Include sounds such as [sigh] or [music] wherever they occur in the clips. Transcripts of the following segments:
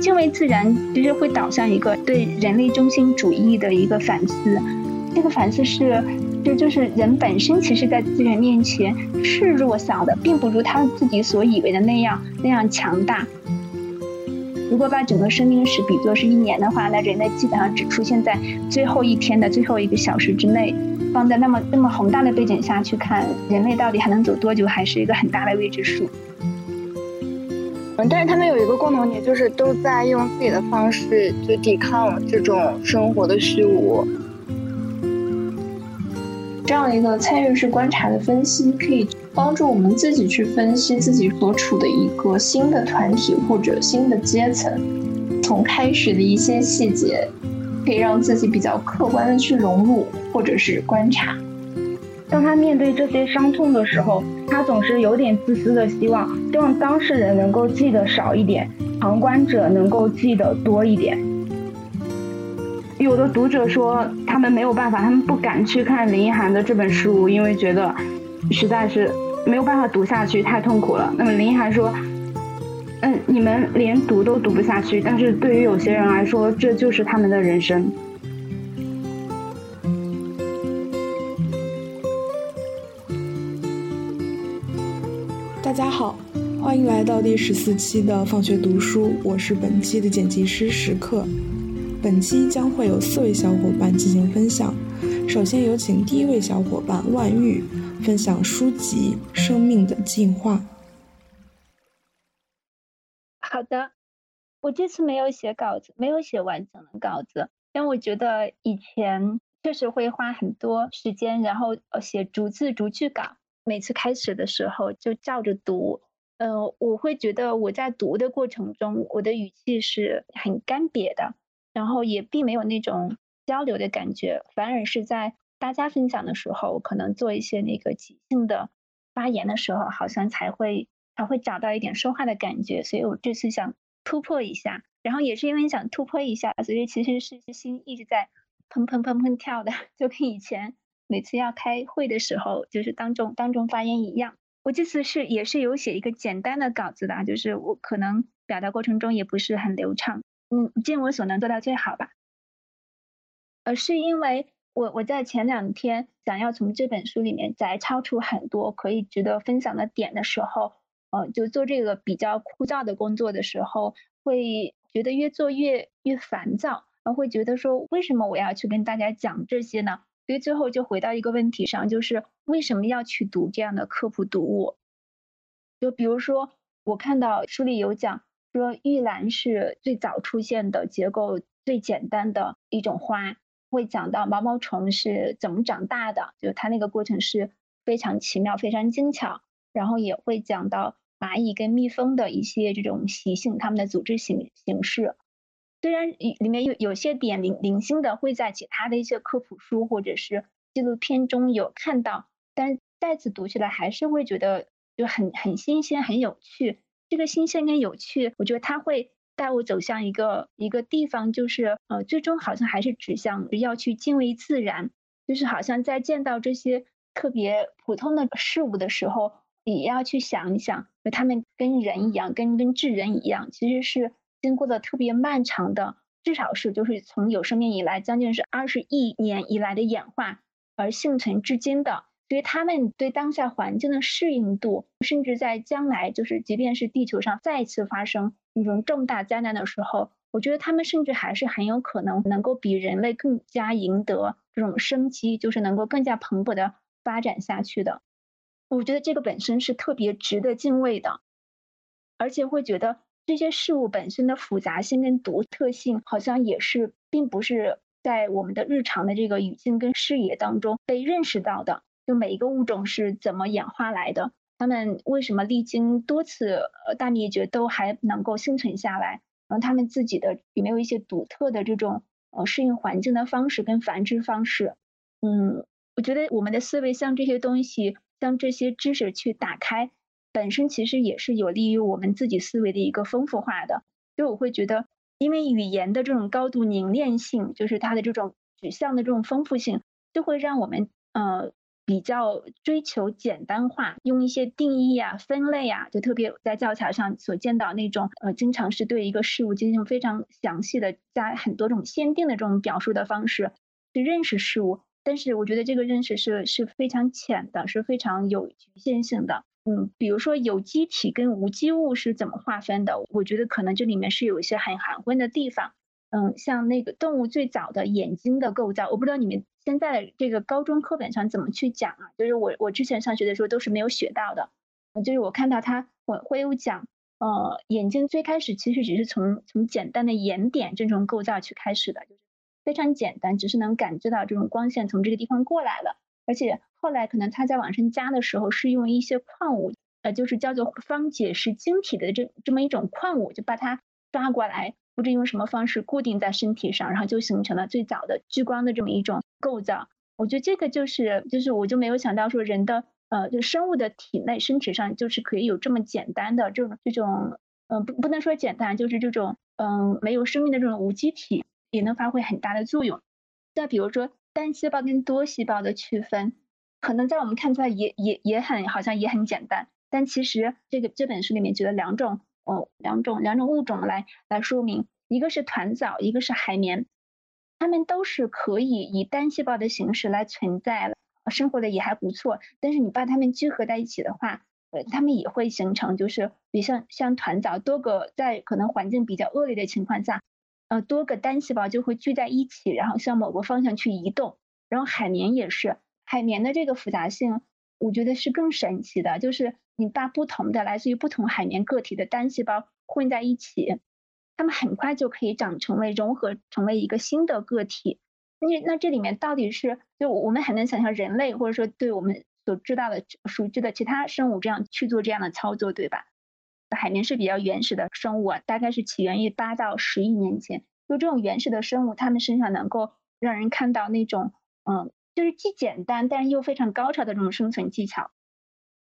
敬畏自然其实会导向一个对人类中心主义的一个反思，这个反思是，就就是人本身其实，在自然面前是弱小的，并不如他自己所以为的那样那样强大。如果把整个生命史比作是一年的话，那人类基本上只出现在最后一天的最后一个小时之内。放在那么那么宏大的背景下去看，人类到底还能走多久，还是一个很大的未知数。嗯，但是他们有一个共同点，就是都在用自己的方式去抵抗这种生活的虚无。这样一个参与式观察的分析，可以帮助我们自己去分析自己所处的一个新的团体或者新的阶层，从开始的一些细节，可以让自己比较客观的去融入或者是观察。当他面对这些伤痛的时候。他总是有点自私的希望，希望当事人能够记得少一点，旁观者能够记得多一点。有的读者说他们没有办法，他们不敢去看林一涵的这本书，因为觉得实在是没有办法读下去，太痛苦了。那么林一涵说：“嗯，你们连读都读不下去，但是对于有些人来说，这就是他们的人生。”大家好，欢迎来到第十四期的放学读书，我是本期的剪辑师时刻。本期将会有四位小伙伴进行分享，首先有请第一位小伙伴万玉分享书籍《生命的进化》。好的，我这次没有写稿子，没有写完整的稿子，但我觉得以前确实会花很多时间，然后呃写逐字逐句稿。每次开始的时候就照着读，嗯，我会觉得我在读的过程中，我的语气是很干瘪的，然后也并没有那种交流的感觉，反而是在大家分享的时候，可能做一些那个即兴的发言的时候，好像才会才会找到一点说话的感觉。所以我这次想突破一下，然后也是因为想突破一下，所以其实是心一直在砰砰砰砰跳的，[laughs] 就跟以前。每次要开会的时候，就是当众当众发言一样。我这次是也是有写一个简单的稿子的，就是我可能表达过程中也不是很流畅，嗯，尽我所能做到最好吧。呃，是因为我我在前两天想要从这本书里面摘抄出很多可以值得分享的点的时候，呃，就做这个比较枯燥的工作的时候，会觉得越做越越烦躁，然后会觉得说，为什么我要去跟大家讲这些呢？所以最后就回到一个问题上，就是为什么要去读这样的科普读物？就比如说，我看到书里有讲说，玉兰是最早出现的结构最简单的一种花，会讲到毛毛虫是怎么长大的，就它那个过程是非常奇妙、非常精巧。然后也会讲到蚂蚁跟蜜蜂的一些这种习性，它们的组织形形式。虽然里面有有些点零零星的会在其他的一些科普书或者是纪录片中有看到，但再次读起来还是会觉得就很很新鲜很有趣。这个新鲜跟有趣，我觉得它会带我走向一个一个地方，就是呃最终好像还是指向要去敬畏自然，就是好像在见到这些特别普通的事物的时候，也要去想一想，就他们跟人一样，跟跟智人一样，其实是。经过了特别漫长的，至少是就是从有生命以来，将近是二十亿年以来的演化而幸存至今的，所以他们对当下环境的适应度，甚至在将来就是即便是地球上再次发生一种重大灾难的时候，我觉得他们甚至还是很有可能能够比人类更加赢得这种生机，就是能够更加蓬勃的发展下去的。我觉得这个本身是特别值得敬畏的，而且会觉得。这些事物本身的复杂性跟独特性，好像也是并不是在我们的日常的这个语境跟视野当中被认识到的。就每一个物种是怎么演化来的，它们为什么历经多次呃大灭绝都还能够幸存下来？然后它们自己的有没有一些独特的这种呃适应环境的方式跟繁殖方式？嗯，我觉得我们的思维像这些东西，将这些知识去打开。本身其实也是有利于我们自己思维的一个丰富化的，就我会觉得，因为语言的这种高度凝练性，就是它的这种指向的这种丰富性，就会让我们呃比较追求简单化，用一些定义啊、分类啊，就特别在教材上所见到那种，呃，经常是对一个事物进行非常详细的加很多种限定的这种表述的方式去认识事物。但是我觉得这个认识是是非常浅的，是非常有局限性的。嗯，比如说有机体跟无机物是怎么划分的？我觉得可能这里面是有一些很含混的地方。嗯，像那个动物最早的眼睛的构造，我不知道你们。现在这个高中课本上怎么去讲啊？就是我我之前上学的时候都是没有学到的，就是我看到他会会有讲，呃，眼睛最开始其实只是从从简单的眼点这种构造去开始的，就是非常简单，只是能感知到这种光线从这个地方过来了，而且后来可能他在往上加的时候是用一些矿物，呃，就是叫做方解石晶体的这这么一种矿物，就把它抓过来。不知用什么方式固定在身体上，然后就形成了最早的聚光的这么一种构造。我觉得这个就是就是我就没有想到说人的呃就生物的体内身体上就是可以有这么简单的这种这种嗯不不能说简单就是这种嗯没有生命的这种无机体也能发挥很大的作用。再比如说单细胞跟多细胞的区分，可能在我们看出来也也也很好像也很简单，但其实这个这本书里面举了两种。哦，两种两种物种来来说明，一个是团藻，一个是海绵，它们都是可以以单细胞的形式来存在，生活的也还不错。但是你把它们聚合在一起的话，呃，它们也会形成，就是比像像团藻多个在可能环境比较恶劣的情况下，呃，多个单细胞就会聚在一起，然后向某个方向去移动。然后海绵也是，海绵的这个复杂性，我觉得是更神奇的，就是。你把不同的来自于不同海绵个体的单细胞混在一起，它们很快就可以长成为融合成为一个新的个体。那那这里面到底是就我们很难想象人类或者说对我们所知道的熟知的其他生物这样去做这样的操作，对吧？海绵是比较原始的生物啊，大概是起源于八到十亿年前。就这种原始的生物，它们身上能够让人看到那种嗯，就是既简单但又非常高超的这种生存技巧。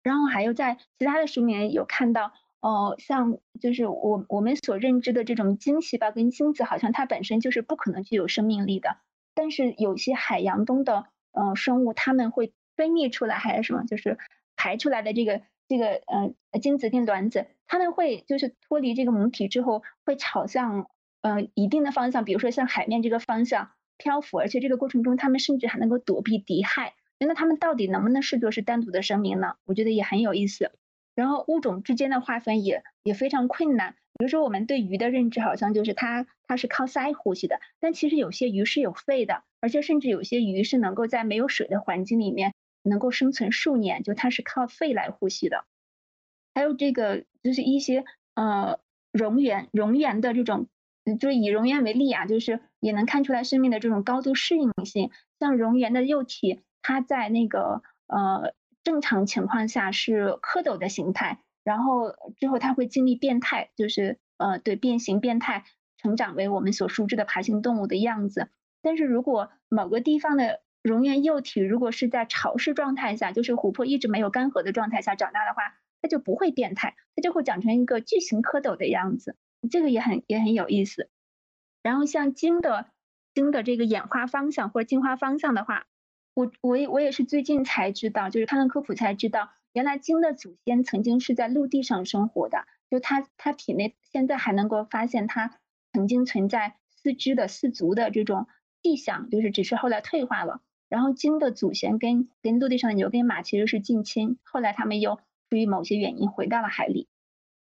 然后还有在其他的书里面有看到，哦，像就是我我们所认知的这种精细胞跟精子，好像它本身就是不可能具有生命力的。但是有些海洋中的呃生物，它们会分泌出来还是什么，就是排出来的这个这个呃精子跟卵子，它们会就是脱离这个母体之后，会朝向呃一定的方向，比如说像海面这个方向漂浮，而且这个过程中，它们甚至还能够躲避敌害。那它们到底能不能视作是单独的生命呢？我觉得也很有意思。然后物种之间的划分也也非常困难。比如说我们对鱼的认知好像就是它它是靠鳃呼吸的，但其实有些鱼是有肺的，而且甚至有些鱼是能够在没有水的环境里面能够生存数年，就它是靠肺来呼吸的。还有这个就是一些呃蝾螈，蝾螈的这种，就是以蝾螈为例啊，就是也能看出来生命的这种高度适应性，像蝾螈的幼体。它在那个呃正常情况下是蝌蚪的形态，然后之后它会经历变态，就是呃对变形变态，成长为我们所熟知的爬行动物的样子。但是如果某个地方的蝾螈幼体如果是在潮湿状态下，就是琥珀一直没有干涸的状态下长大的话，它就不会变态，它就会长成一个巨型蝌蚪的样子。这个也很也很有意思。然后像鲸的鲸的这个演化方向或者进化方向的话。我我也我也是最近才知道，就是看了科普才知道，原来鲸的祖先曾经是在陆地上生活的，就它它体内现在还能够发现它曾经存在四肢的四足的这种迹象，就是只是后来退化了。然后鲸的祖先跟跟陆地上的牛跟马其实是近亲，后来他们又出于某些原因回到了海里，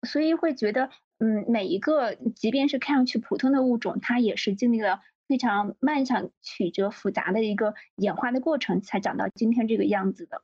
所以会觉得，嗯，每一个即便是看上去普通的物种，它也是经历了。非常漫长、曲折、复杂的一个演化的过程，才长到今天这个样子的。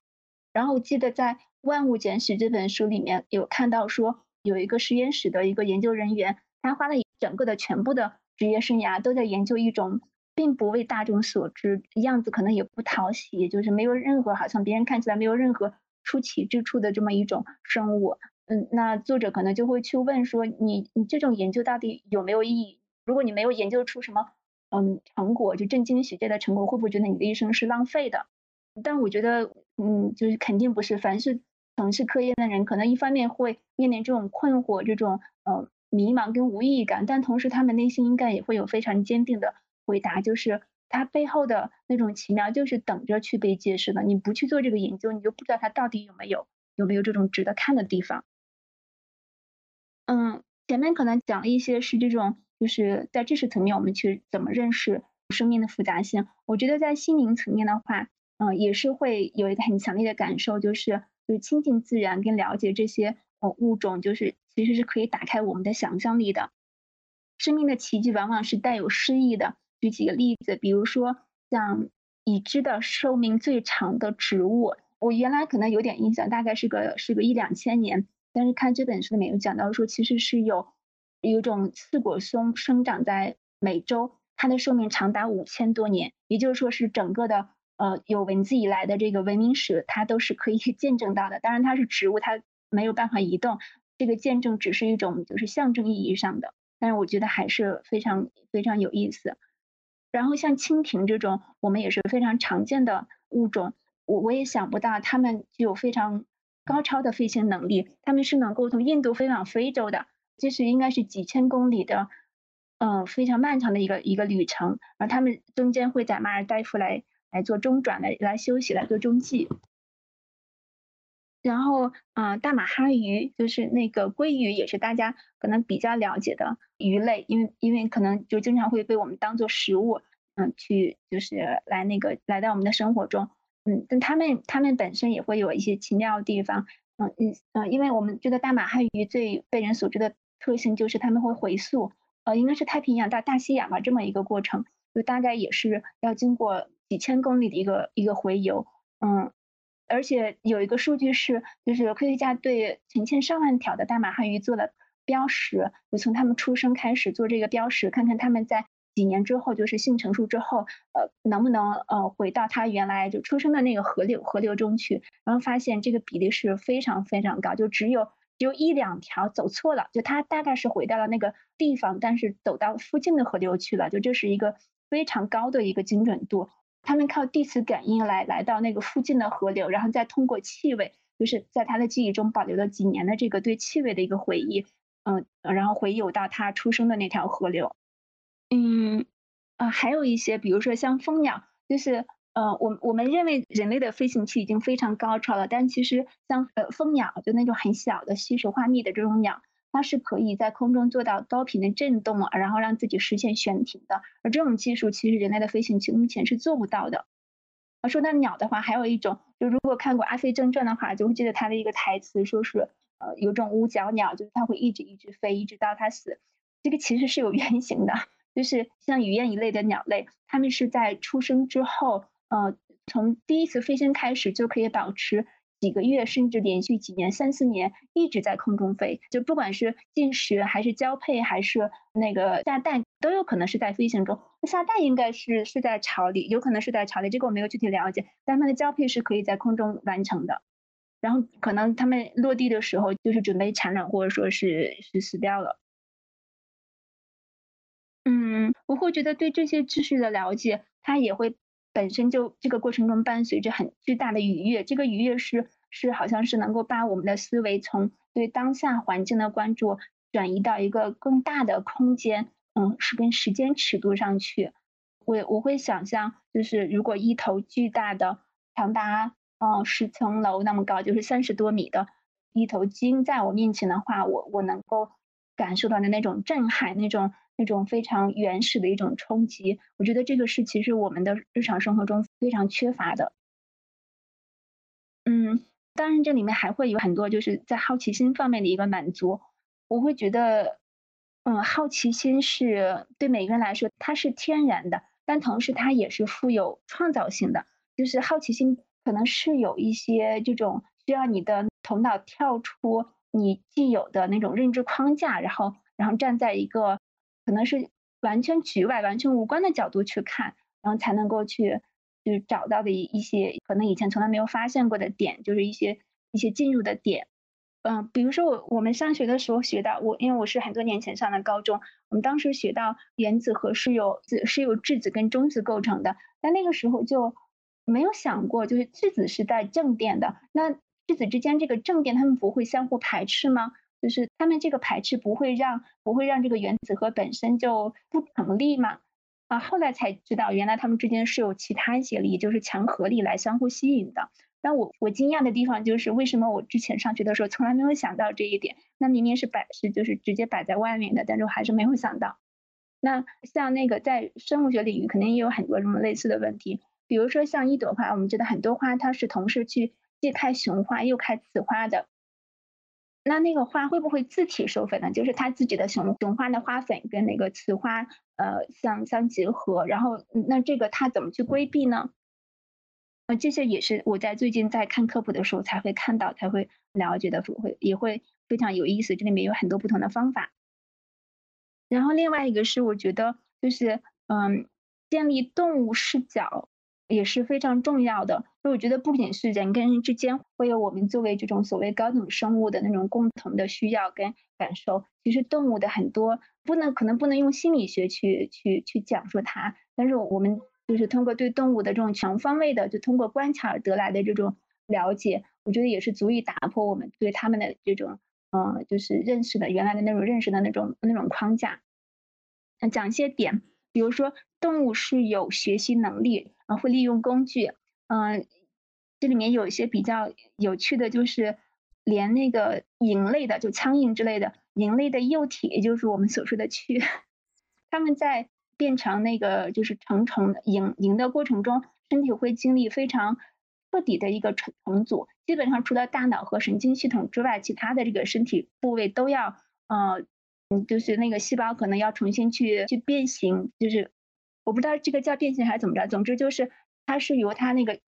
然后我记得在《万物简史》这本书里面有看到说，有一个实验室的一个研究人员，他花了整个的全部的职业生涯都在研究一种并不为大众所知、样子可能也不讨喜，就是没有任何好像别人看起来没有任何出奇之处的这么一种生物。嗯，那作者可能就会去问说，你你这种研究到底有没有意义？如果你没有研究出什么。嗯，成果就震惊学界的成果，会不会觉得你的一生是浪费的？但我觉得，嗯，就是肯定不是。凡是从事科研的人，可能一方面会面临这种困惑、这种呃迷茫跟无意义感，但同时他们内心应该也会有非常坚定的回答，就是它背后的那种奇妙，就是等着去被揭示的。你不去做这个研究，你就不知道它到底有没有有没有这种值得看的地方。嗯，前面可能讲了一些是这种，就是在知识层面我们去怎么认识生命的复杂性。我觉得在心灵层面的话，嗯，也是会有一个很强烈的感受，就是就是亲近自然跟了解这些呃物种，就是其实是可以打开我们的想象力的。生命的奇迹往往是带有诗意的。举几个例子，比如说像已知的寿命最长的植物，我原来可能有点印象，大概是个是个一两千年，但是看这本书里面有讲到说，其实是有有一种刺果松生长在美洲，它的寿命长达五千多年，也就是说是整个的呃有文字以来的这个文明史，它都是可以见证到的。当然它是植物，它没有办法移动，这个见证只是一种就是象征意义上的，但是我觉得还是非常非常有意思。然后像蜻蜓这种，我们也是非常常见的物种。我我也想不到，它们具有非常高超的飞行能力。它们是能够从印度飞往非洲的，这是应该是几千公里的，嗯，非常漫长的一个一个旅程。而它们中间会在马尔代夫来来做中转，来来休息，来做中继。然后，嗯，大马哈鱼就是那个鲑鱼，也是大家可能比较了解的鱼类，因为因为可能就经常会被我们当做食物，嗯，去就是来那个来到我们的生活中，嗯，但它们它们本身也会有一些奇妙的地方，嗯嗯嗯，因为我们觉得大马哈鱼最被人所知的特性就是它们会回溯，呃，应该是太平洋到大西洋吧这么一个过程，就大概也是要经过几千公里的一个一个回游，嗯。而且有一个数据是，就是科学家对成千上万条的大马哈鱼做了标识，就从它们出生开始做这个标识，看看它们在几年之后，就是性成熟之后，呃，能不能呃回到它原来就出生的那个河流河流中去。然后发现这个比例是非常非常高，就只有只有一两条走错了，就它大概是回到了那个地方，但是走到附近的河流去了，就这是一个非常高的一个精准度。他们靠地磁感应来来到那个附近的河流，然后再通过气味，就是在他的记忆中保留了几年的这个对气味的一个回忆，嗯，然后回游到他出生的那条河流。嗯，啊，还有一些，比如说像蜂鸟，就是呃，我我们认为人类的飞行器已经非常高超了，但其实像呃蜂鸟，就那种很小的吸水花蜜的这种鸟。它是可以在空中做到高频的震动，然后让自己实现悬停的。而这种技术其实人类的飞行器目前是做不到的。而说到鸟的话，还有一种，就如果看过《阿飞正传》的话，就会记得它的一个台词，说是呃有种五角鸟，就是它会一直一直飞，一直到它死。这个其实是有原型的，就是像雨燕一类的鸟类，它们是在出生之后，呃，从第一次飞行开始就可以保持。几个月，甚至连续几年、三四年一直在空中飞，就不管是进食还是交配还是那个下蛋，都有可能是在飞行中。下蛋应该是是在巢里，有可能是在巢里，这个我没有具体了解。但它的交配是可以在空中完成的，然后可能它们落地的时候就是准备产卵，或者说是是死掉了。嗯，我会觉得对这些知识的了解，它也会本身就这个过程中伴随着很巨大的愉悦，这个愉悦是。是，好像是能够把我们的思维从对当下环境的关注转移到一个更大的空间，嗯，是跟时间尺度上去。我我会想象，就是如果一头巨大的、长达嗯十层楼那么高，就是三十多米的一头鲸在我面前的话，我我能够感受到的那种震撼，那种那种非常原始的一种冲击。我觉得这个是其实我们的日常生活中非常缺乏的。嗯。当然，这里面还会有很多就是在好奇心方面的一个满足。我会觉得，嗯，好奇心是对每个人来说它是天然的，但同时它也是富有创造性的。就是好奇心可能是有一些这种需要你的头脑跳出你既有的那种认知框架，然后然后站在一个可能是完全局外、完全无关的角度去看，然后才能够去。就是找到的一一些可能以前从来没有发现过的点，就是一些一些进入的点，嗯，比如说我我们上学的时候学到，我因为我是很多年前上的高中，我们当时学到原子核是由子是由质子跟中子构成的，但那个时候就没有想过，就是质子是带正电的，那质子之间这个正电它们不会相互排斥吗？就是它们这个排斥不会让不会让这个原子核本身就不成立嘛？啊，后来才知道原来它们之间是有其他一些力，就是强合力来相互吸引的。但我我惊讶的地方就是为什么我之前上学的时候从来没有想到这一点？那明明是摆是就是直接摆在外面的，但是我还是没有想到。那像那个在生物学领域肯定也有很多什么类似的问题，比如说像一朵花，我们知道很多花它是同时去既开雄花又开雌花的。那那个花会不会自体授粉呢？就是它自己的雄雄花的花粉跟那个雌花呃相相结合，然后那这个它怎么去规避呢？呃，这些也是我在最近在看科普的时候才会看到，才会了解的，会也会非常有意思。这里面有很多不同的方法。然后另外一个是，我觉得就是嗯，建立动物视角也是非常重要的。所以我觉得不仅是人跟人之间会有我们作为这种所谓高等生物的那种共同的需要跟感受，其实动物的很多不能可能不能用心理学去去去讲述它，但是我们。就是通过对动物的这种全方位的，就通过观察而得来的这种了解，我觉得也是足以打破我们对他们的这种，嗯，就是认识的原来的那种认识的那种那种框架。那，讲一些点，比如说动物是有学习能力，啊，会利用工具，嗯，这里面有一些比较有趣的，就是连那个蝇类的，就苍蝇之类的蝇类的幼体，也就是我们所说的蛆，[laughs] 它们在。变成那个就是成虫蝇蝇的过程中，身体会经历非常彻底的一个重重组，基本上除了大脑和神经系统之外，其他的这个身体部位都要呃嗯，就是那个细胞可能要重新去去变形，就是我不知道这个叫变形还是怎么着，总之就是它是由它那个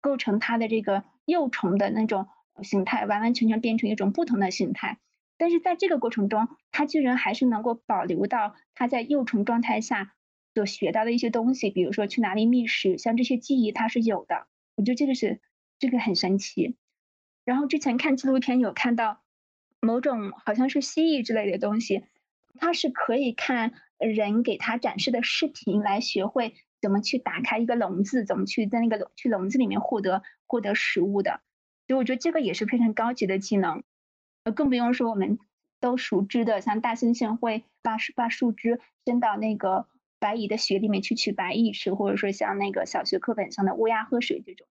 构成它的这个幼虫的那种形态，完完全全变成一种不同的形态。但是在这个过程中，它居然还是能够保留到它在幼虫状态下。所学到的一些东西，比如说去哪里觅食，像这些记忆它是有的。我觉得这个是这个很神奇。然后之前看纪录片有看到某种好像是蜥蜴之类的东西，它是可以看人给它展示的视频来学会怎么去打开一个笼子，怎么去在那个去笼子里面获得获得食物的。所以我觉得这个也是非常高级的技能。呃，更不用说我们都熟知的，像大猩猩会把把树枝伸到那个。白蚁的血里面去取白蚁吃，或者说像那个小学课本上的乌鸦喝水这种。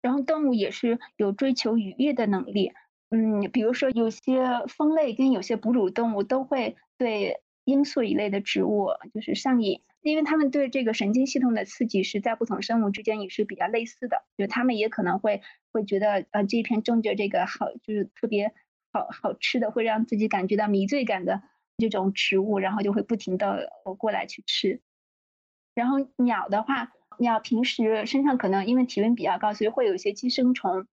然后动物也是有追求愉悦的能力，嗯，比如说有些蜂类跟有些哺乳动物都会对罂粟一类的植物就是上瘾，因为它们对这个神经系统的刺激是在不同生物之间也是比较类似的，就它们也可能会会觉得呃这片种着这个好就是特别好好吃的，会让自己感觉到迷醉感的。这种植物，然后就会不停的过来去吃。然后鸟的话，鸟平时身上可能因为体温比较高，所以会有一些寄生虫。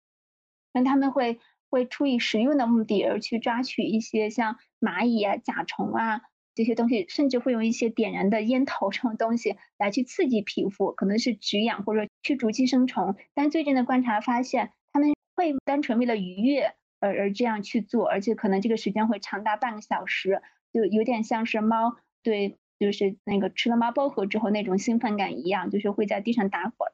那他们会会出于食用的目的而去抓取一些像蚂蚁啊、甲虫啊这些东西，甚至会用一些点燃的烟头这种东西来去刺激皮肤，可能是止痒或者驱逐寄生虫。但最近的观察发现，他们会单纯为了愉悦而而这样去做，而且可能这个时间会长达半个小时。就有点像是猫对，就是那个吃了猫薄荷之后那种兴奋感一样，就是会在地上打滚。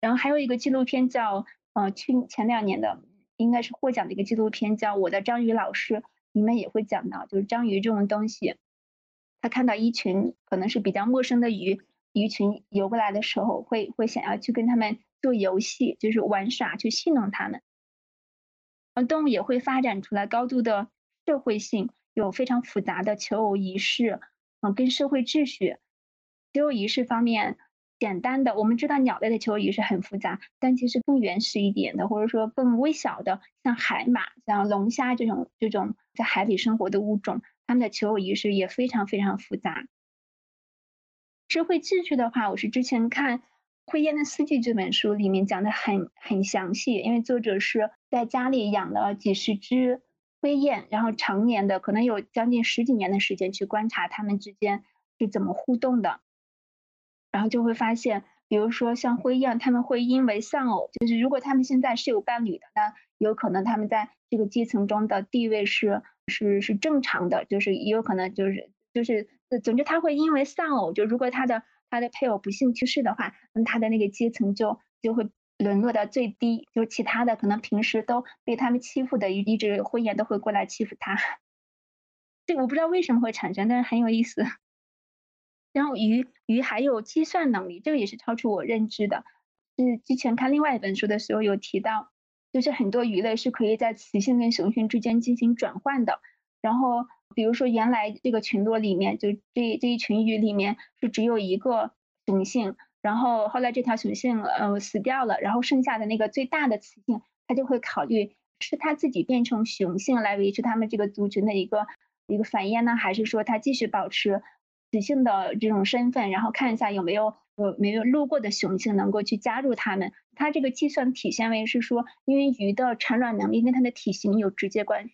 然后还有一个纪录片叫，呃，去前两年的应该是获奖的一个纪录片叫《我的章鱼老师》，里面也会讲到，就是章鱼这种东西，它看到一群可能是比较陌生的鱼鱼群游过来的时候，会会想要去跟他们做游戏，就是玩耍，去戏弄他们。而动物也会发展出来高度的社会性。有非常复杂的求偶仪式，嗯，跟社会秩序。求偶仪式方面，简单的我们知道鸟类的求偶仪式很复杂，但其实更原始一点的，或者说更微小的，像海马、像龙虾这种这种在海里生活的物种，它们的求偶仪式也非常非常复杂。社会秩序的话，我是之前看《灰雁的四季》这本书里面讲的很很详细，因为作者是在家里养了几十只。灰雁，然后常年的可能有将近十几年的时间去观察它们之间是怎么互动的，然后就会发现，比如说像灰雁，他们会因为丧偶，就是如果他们现在是有伴侣的，那有可能他们在这个阶层中的地位是是是正常的，就是也有可能就是就是总之他会因为丧偶，就如果他的他的配偶不幸去世的话，那他的那个阶层就就会。沦落到最低，就其他的可能平时都被他们欺负的一一只灰雁都会过来欺负他。[laughs] 这我不知道为什么会产生，但是很有意思。然后鱼鱼还有计算能力，这个也是超出我认知的。是之前看另外一本书的时候有提到，就是很多鱼类是可以在雌性跟雄性之间进行转换的。然后比如说原来这个群落里面，就这这一群鱼里面是只有一个雄性，然后后来这条雄性呃死掉了，然后剩下的那个最大的雌性，它就会考虑是它自己变成雄性来维持它们这个族群的一个一个繁衍呢，还是说它继续保持？雌性的这种身份，然后看一下有没有呃没有路过的雄性能够去加入它们。它这个计算体现为是说，因为鱼的产卵能力跟它的体型有直接关系，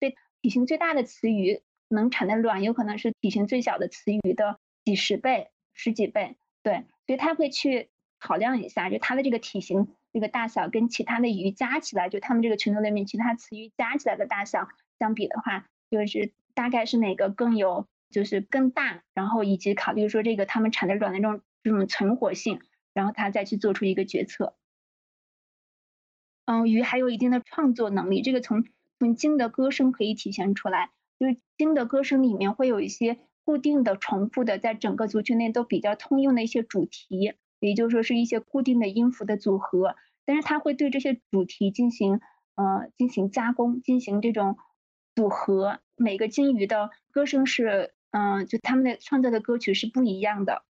对体型最大的雌鱼能产的卵有可能是体型最小的雌鱼的几十倍、十几倍。对，所以它会去考量一下，就它的这个体型这个大小跟其他的鱼加起来，就它们这个群落里面其他雌鱼加起来的大小相比的话，就是大概是哪个更有。就是更大，然后以及考虑说这个它们产的卵的这种这种存活性，然后他再去做出一个决策。嗯，鱼还有一定的创作能力，这个从从鲸的歌声可以体现出来。就是鲸的歌声里面会有一些固定的、重复的，在整个族群内都比较通用的一些主题，也就是说是一些固定的音符的组合。但是它会对这些主题进行呃进行加工，进行这种组合。每个鲸鱼的歌声是。嗯，就他们的创作的歌曲是不一样的。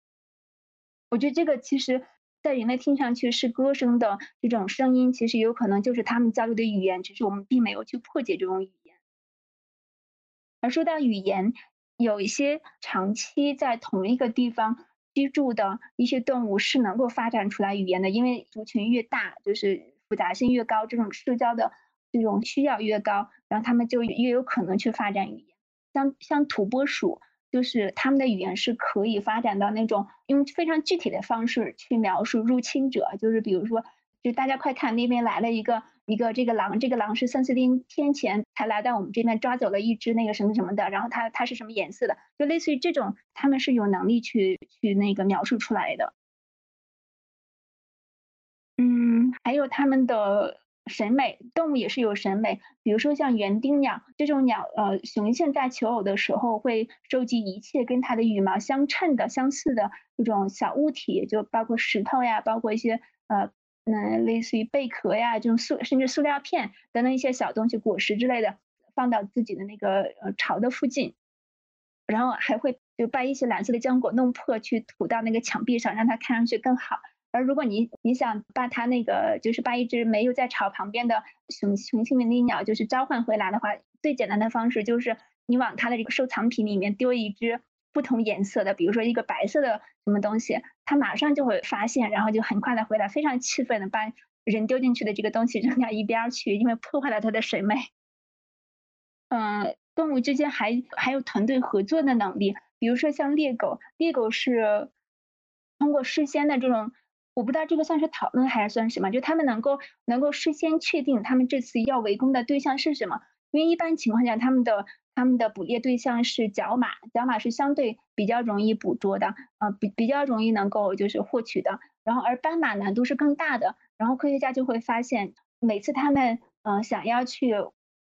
我觉得这个其实，在人类听上去是歌声的这种声音，其实有可能就是他们交流的语言，只是我们并没有去破解这种语言。而说到语言，有一些长期在同一个地方居住的一些动物是能够发展出来语言的，因为族群越大，就是复杂性越高，这种社交的这种需要越高，然后他们就越有可能去发展语言。像像土拨鼠。就是他们的语言是可以发展到那种用非常具体的方式去描述入侵者，就是比如说，就大家快看那边来了一个一个这个狼，这个狼是三四天前才来到我们这边抓走了一只那个什么什么的，然后它它是什么颜色的，就类似于这种，他们是有能力去去那个描述出来的。嗯，还有他们的。审美动物也是有审美，比如说像园丁鸟这种鸟，呃，雄性在求偶的时候会收集一切跟它的羽毛相称的、相似的这种小物体，就包括石头呀，包括一些呃，嗯，类似于贝壳呀这种塑，甚至塑料片等等一些小东西、果实之类的，放到自己的那个呃巢的附近，然后还会就把一些蓝色的浆果弄破去涂到那个墙壁上，让它看上去更好。而如果你你想把它那个就是把一只没有在巢旁边的雄雄性的那鸟就是召唤回来的话，最简单的方式就是你往它的这个收藏品里面丢一只不同颜色的，比如说一个白色的什么东西，它马上就会发现，然后就很快的回来，非常气愤的把人丢进去的这个东西扔到一边去，因为破坏了它的审美。嗯，动物之间还还有团队合作的能力，比如说像猎狗，猎狗是通过事先的这种。我不知道这个算是讨论还是算什么，就他们能够能够事先确定他们这次要围攻的对象是什么，因为一般情况下他们的他们的捕猎对象是角马，角马是相对比较容易捕捉的，啊比比较容易能够就是获取的，然后而斑马难度是更大的，然后科学家就会发现每次他们嗯想要去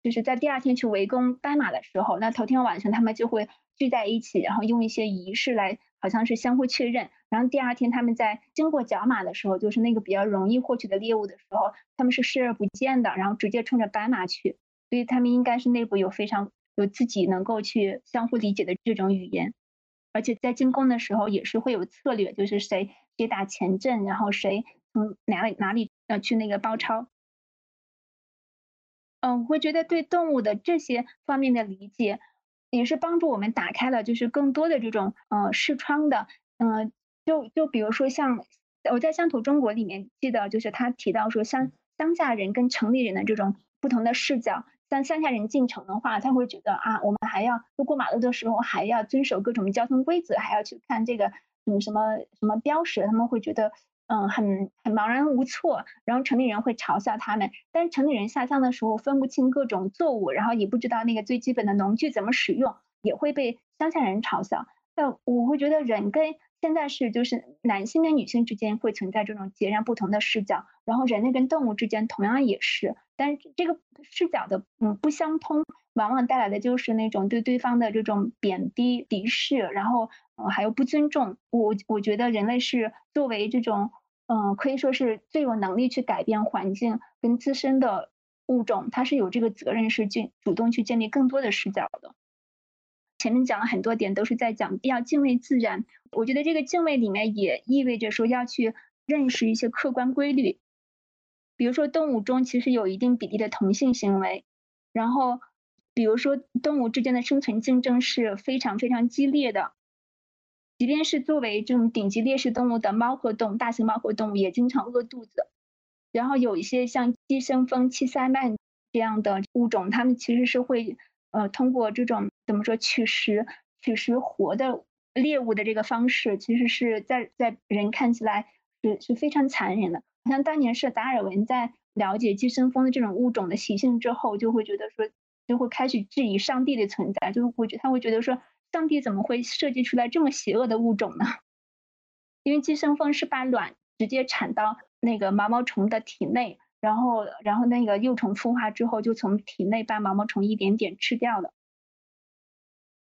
就是在第二天去围攻斑马的时候，那头天晚上他们就会聚在一起，然后用一些仪式来。好像是相互确认，然后第二天他们在经过角马的时候，就是那个比较容易获取的猎物的时候，他们是视而不见的，然后直接冲着斑马去，所以他们应该是内部有非常有自己能够去相互理解的这种语言，而且在进攻的时候也是会有策略，就是谁谁打前阵，然后谁从哪里哪里呃去那个包抄。嗯，我会觉得对动物的这些方面的理解。也是帮助我们打开了，就是更多的这种呃视窗的，嗯，就就比如说像我在乡土中国里面记得，就是他提到说乡乡下人跟城里人的这种不同的视角。像乡下人进城的话，他会觉得啊，我们还要过马路的时候还要遵守各种交通规则，还要去看这个嗯什么什么标识，他们会觉得。嗯，很很茫然无措，然后城里人会嘲笑他们，但是城里人下乡的时候分不清各种作物，然后也不知道那个最基本的农具怎么使用，也会被乡下人嘲笑。那我会觉得人跟现在是就是男性跟女性之间会存在这种截然不同的视角，然后人类跟动物之间同样也是，但是这个视角的嗯不相通，往往带来的就是那种对对方的这种贬低、敌视，然后还有不尊重。我我觉得人类是作为这种，嗯，可以说是最有能力去改变环境跟自身的物种，它是有这个责任是去主动去建立更多的视角的。前面讲了很多点，都是在讲要敬畏自然。我觉得这个敬畏里面也意味着说要去认识一些客观规律，比如说动物中其实有一定比例的同性行为，然后。比如说，动物之间的生存竞争是非常非常激烈的，即便是作为这种顶级猎食动物的猫科动物，大型猫科动物也经常饿肚子。然后有一些像寄生蜂、七鳃鳗这样的物种，它们其实是会呃通过这种怎么说取食、取食活的猎物的这个方式，其实是在在人看起来是是非常残忍的。好像当年是达尔文在了解寄生蜂的这种物种的习性之后，就会觉得说。就会开始质疑上帝的存在，就会觉他会觉得说，上帝怎么会设计出来这么邪恶的物种呢？因为寄生蜂是把卵直接产到那个毛毛虫的体内，然后然后那个幼虫孵化之后，就从体内把毛毛虫一点点吃掉了。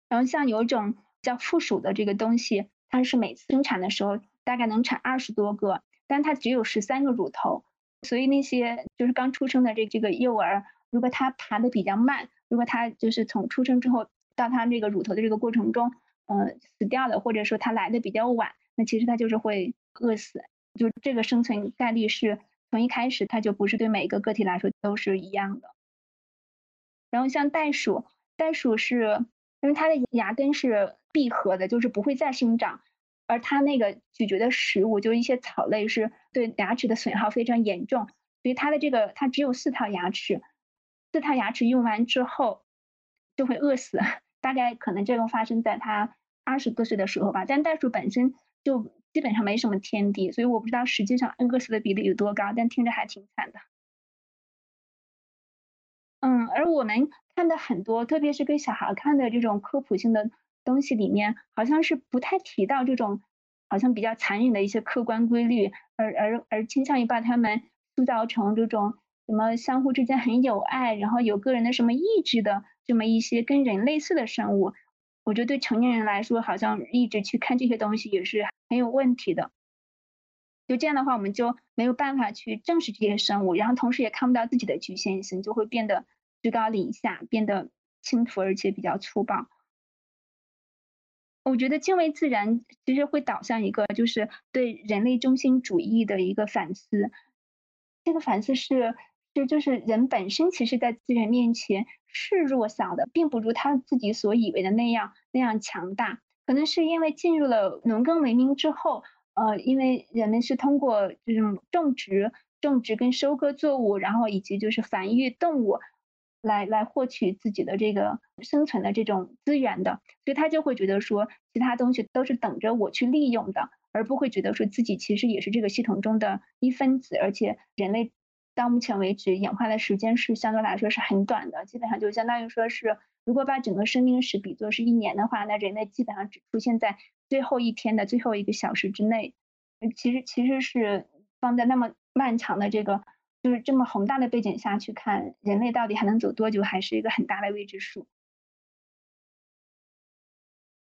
然后像有一种叫附属的这个东西，它是每次生产的时候大概能产二十多个，但它只有十三个乳头，所以那些就是刚出生的这这个幼儿。如果它爬的比较慢，如果它就是从出生之后到它这个乳头的这个过程中，呃，死掉了，或者说它来的比较晚，那其实它就是会饿死。就这个生存概率是从一开始它就不是对每一个个体来说都是一样的。然后像袋鼠，袋鼠是因为它的牙根是闭合的，就是不会再生长，而它那个咀嚼的食物，就是一些草类，是对牙齿的损耗非常严重，所以它的这个它只有四套牙齿。四套牙齿用完之后就会饿死，大概可能这个发生在他二十多岁的时候吧。但袋鼠本身就基本上没什么天敌，所以我不知道实际上饿死的比例有多高，但听着还挺惨的。嗯，而我们看的很多，特别是给小孩看的这种科普性的东西里面，好像是不太提到这种好像比较残忍的一些客观规律，而而而倾向于把它们塑造成这种。什么相互之间很有爱，然后有个人的什么意志的这么一些跟人类似的生物，我觉得对成年人来说，好像一直去看这些东西也是很有问题的。就这样的话，我们就没有办法去正视这些生物，然后同时也看不到自己的局限性，就会变得居高临下，变得轻浮而且比较粗暴。我觉得敬畏自然其实会导向一个就是对人类中心主义的一个反思，这个反思是。就就是人本身，其实，在自然面前是弱小的，并不如他自己所以为的那样那样强大。可能是因为进入了农耕文明之后，呃，因为人们是通过这种种植、种植跟收割作物，然后以及就是繁育动物，来来获取自己的这个生存的这种资源的，所以他就会觉得说，其他东西都是等着我去利用的，而不会觉得说自己其实也是这个系统中的一分子，而且人类。到目前为止，演化的时间是相对来说是很短的，基本上就相当于说是，如果把整个生命史比作是一年的话，那人类基本上只出现在最后一天的最后一个小时之内。其实其实是放在那么漫长的这个，就是这么宏大的背景下去看，人类到底还能走多久，还是一个很大的未知数。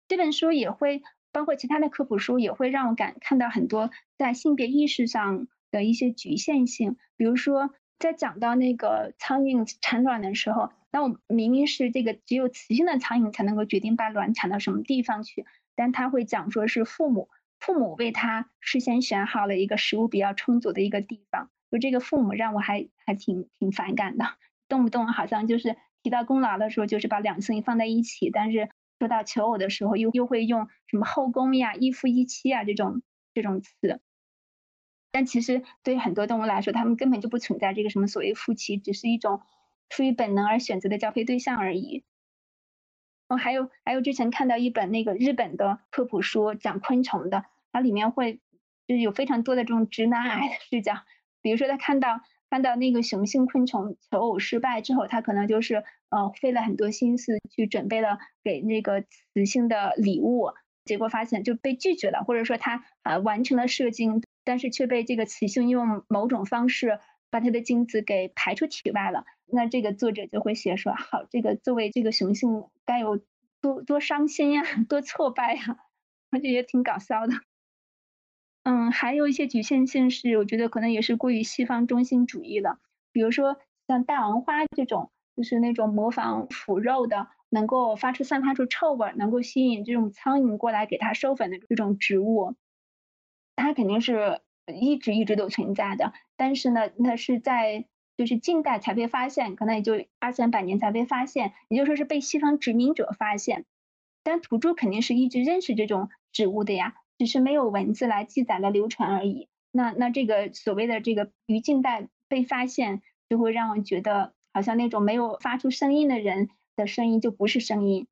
这本书也会包括其他的科普书，也会让我感看到很多在性别意识上。的一些局限性，比如说，在讲到那个苍蝇产卵的时候，那我明明是这个只有雌性的苍蝇才能够决定把卵产到什么地方去，但他会讲说是父母，父母为他事先选好了一个食物比较充足的一个地方，就这个父母让我还还挺挺反感的，动不动好像就是提到功劳的时候就是把两性放在一起，但是说到求偶的时候又又会用什么后宫呀、一夫一妻啊这种这种词。但其实对于很多动物来说，它们根本就不存在这个什么所谓夫妻，只是一种出于本能而选择的交配对象而已。哦，还有还有，之前看到一本那个日本的科普书，讲昆虫的，它里面会就是有非常多的这种直男癌的视角。比如说，他看到看到那个雄性昆虫求偶失败之后，他可能就是呃费了很多心思去准备了给那个雌性的礼物，结果发现就被拒绝了，或者说他呃完成了射精。但是却被这个雌性用某种方式把它的精子给排出体外了，那这个作者就会写说：好，这个作为这个雄性该有多多伤心呀，多挫败呀。我觉得挺搞笑的。嗯，还有一些局限性是，我觉得可能也是过于西方中心主义了。比如说像大王花这种，就是那种模仿腐肉的，能够发出散发出臭味，能够吸引这种苍蝇过来给它授粉的这种植物，它肯定是一直一直都存在的。但是呢，它是在就是近代才被发现，可能也就二三百年才被发现，也就说是被西方殖民者发现。但土著肯定是一直认识这种植物的呀。只是没有文字来记载了流传而已。那那这个所谓的这个于近代被发现，就会让我觉得好像那种没有发出声音的人的声音就不是声音。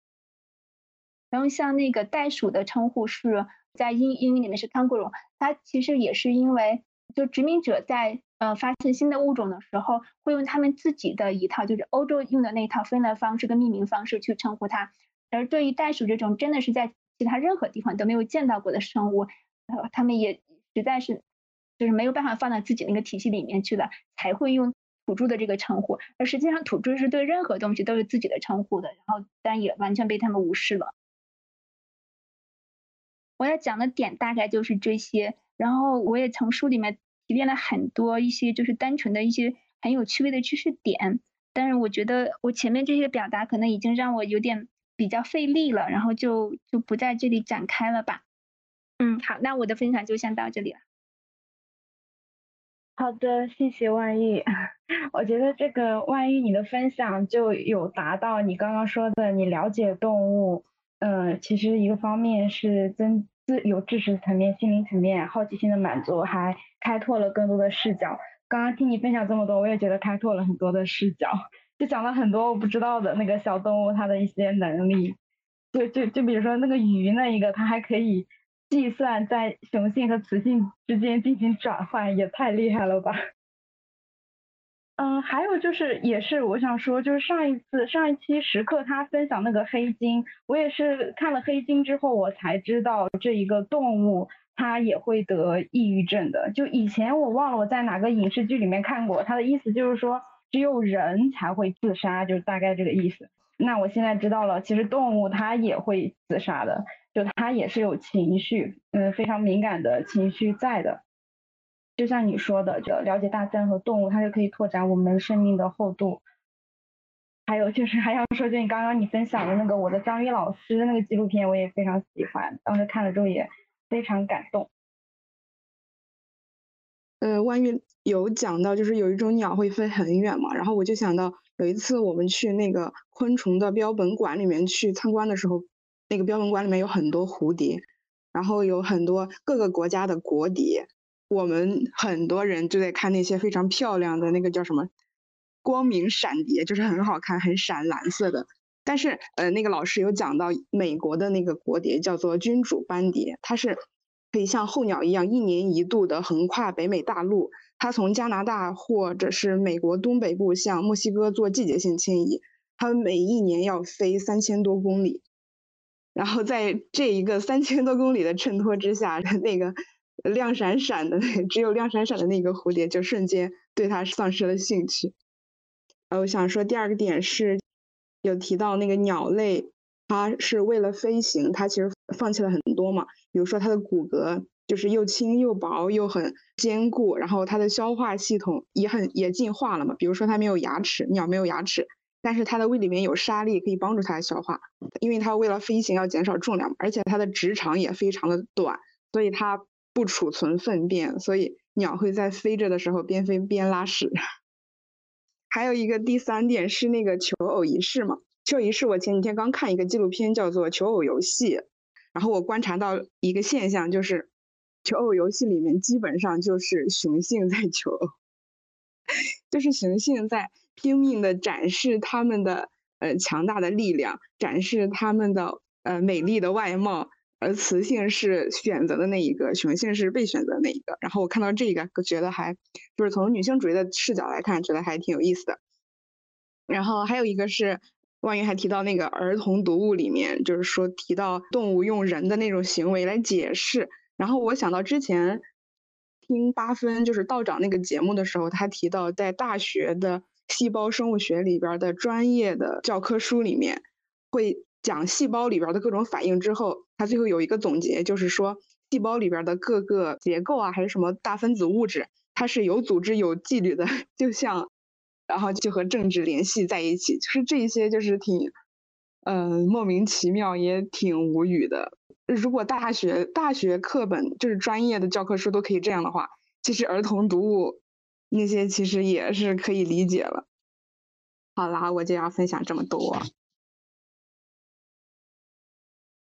然后像那个袋鼠的称呼是在英英语里面是 kangaroo，它其实也是因为就殖民者在呃发现新的物种的时候，会用他们自己的一套就是欧洲用的那一套分类方式跟命名方式去称呼它。而对于袋鼠这种真的是在其他任何地方都没有见到过的生物，呃，他们也实在是就是没有办法放到自己那个体系里面去了，才会用土著的这个称呼。而实际上，土著是对任何东西都有自己的称呼的，然后但也完全被他们无视了。我要讲的点大概就是这些，然后我也从书里面提炼了很多一些就是单纯的一些很有趣味的知识点，但是我觉得我前面这些表达可能已经让我有点。比较费力了，然后就就不在这里展开了吧。嗯，好，那我的分享就先到这里了。好的，谢谢万玉。[laughs] 我觉得这个万玉你的分享就有达到你刚刚说的，你了解动物，嗯，其实一个方面是增自有知识层面、心灵层面、好奇心的满足，还开拓了更多的视角。刚刚听你分享这么多，我也觉得开拓了很多的视角。就讲了很多我不知道的那个小动物它的一些能力，就就就比如说那个鱼那一个，它还可以计算在雄性和雌性之间进行转换，也太厉害了吧。嗯，还有就是也是我想说，就是上一次上一期时刻他分享那个黑鲸，我也是看了黑鲸之后我才知道这一个动物它也会得抑郁症的。就以前我忘了我在哪个影视剧里面看过，他的意思就是说。只有人才会自杀，就大概这个意思。那我现在知道了，其实动物它也会自杀的，就它也是有情绪，嗯，非常敏感的情绪在的。就像你说的，就了解大自然和动物，它就可以拓展我们生命的厚度。还有就是还想说，就你刚刚你分享的那个我的章鱼老师的那个纪录片，我也非常喜欢，当时看了之后也非常感动。呃，万一有讲到，就是有一种鸟会飞很远嘛，然后我就想到有一次我们去那个昆虫的标本馆里面去参观的时候，那个标本馆里面有很多蝴蝶，然后有很多各个国家的国蝶，我们很多人就在看那些非常漂亮的那个叫什么光明闪蝶，就是很好看，很闪蓝色的。但是呃，那个老师有讲到美国的那个国蝶叫做君主斑蝶，它是。可以像候鸟一样一年一度的横跨北美大陆，它从加拿大或者是美国东北部向墨西哥做季节性迁移，它每一年要飞三千多公里，然后在这一个三千多公里的衬托之下，[laughs] 那个亮闪闪的 [laughs] 只有亮闪闪的那个蝴蝶就瞬间对它丧失了兴趣。呃，我想说第二个点是，有提到那个鸟类。它是为了飞行，它其实放弃了很多嘛。比如说它的骨骼就是又轻又薄又很坚固，然后它的消化系统也很也进化了嘛。比如说它没有牙齿，鸟没有牙齿，但是它的胃里面有沙粒可以帮助它消化，因为它为了飞行要减少重量，而且它的直肠也非常的短，所以它不储存粪便，所以鸟会在飞着的时候边飞边拉屎。还有一个第三点是那个求偶仪式嘛。求偶仪式，我前几天刚看一个纪录片，叫做《求偶游戏》，然后我观察到一个现象，就是求偶游戏里面基本上就是雄性在求偶，[laughs] 就是雄性在拼命的展示他们的呃强大的力量，展示他们的呃美丽的外貌，而雌性是选择的那一个，雄性是被选择那一个。然后我看到这个，觉得还就是从女性主义的视角来看，觉得还挺有意思的。然后还有一个是。万一还提到那个儿童读物里面，就是说提到动物用人的那种行为来解释，然后我想到之前听八分就是道长那个节目的时候，他提到在大学的细胞生物学里边的专业的教科书里面，会讲细胞里边的各种反应之后，他最后有一个总结，就是说细胞里边的各个结构啊，还是什么大分子物质，它是有组织、有纪律的，[laughs] 就像，然后就和政治联系在一起，就是这一些就是挺，嗯，莫名其妙，也挺无语的。如果大学大学课本就是专业的教科书都可以这样的话，其实儿童读物那些其实也是可以理解了。好啦，我就要分享这么多。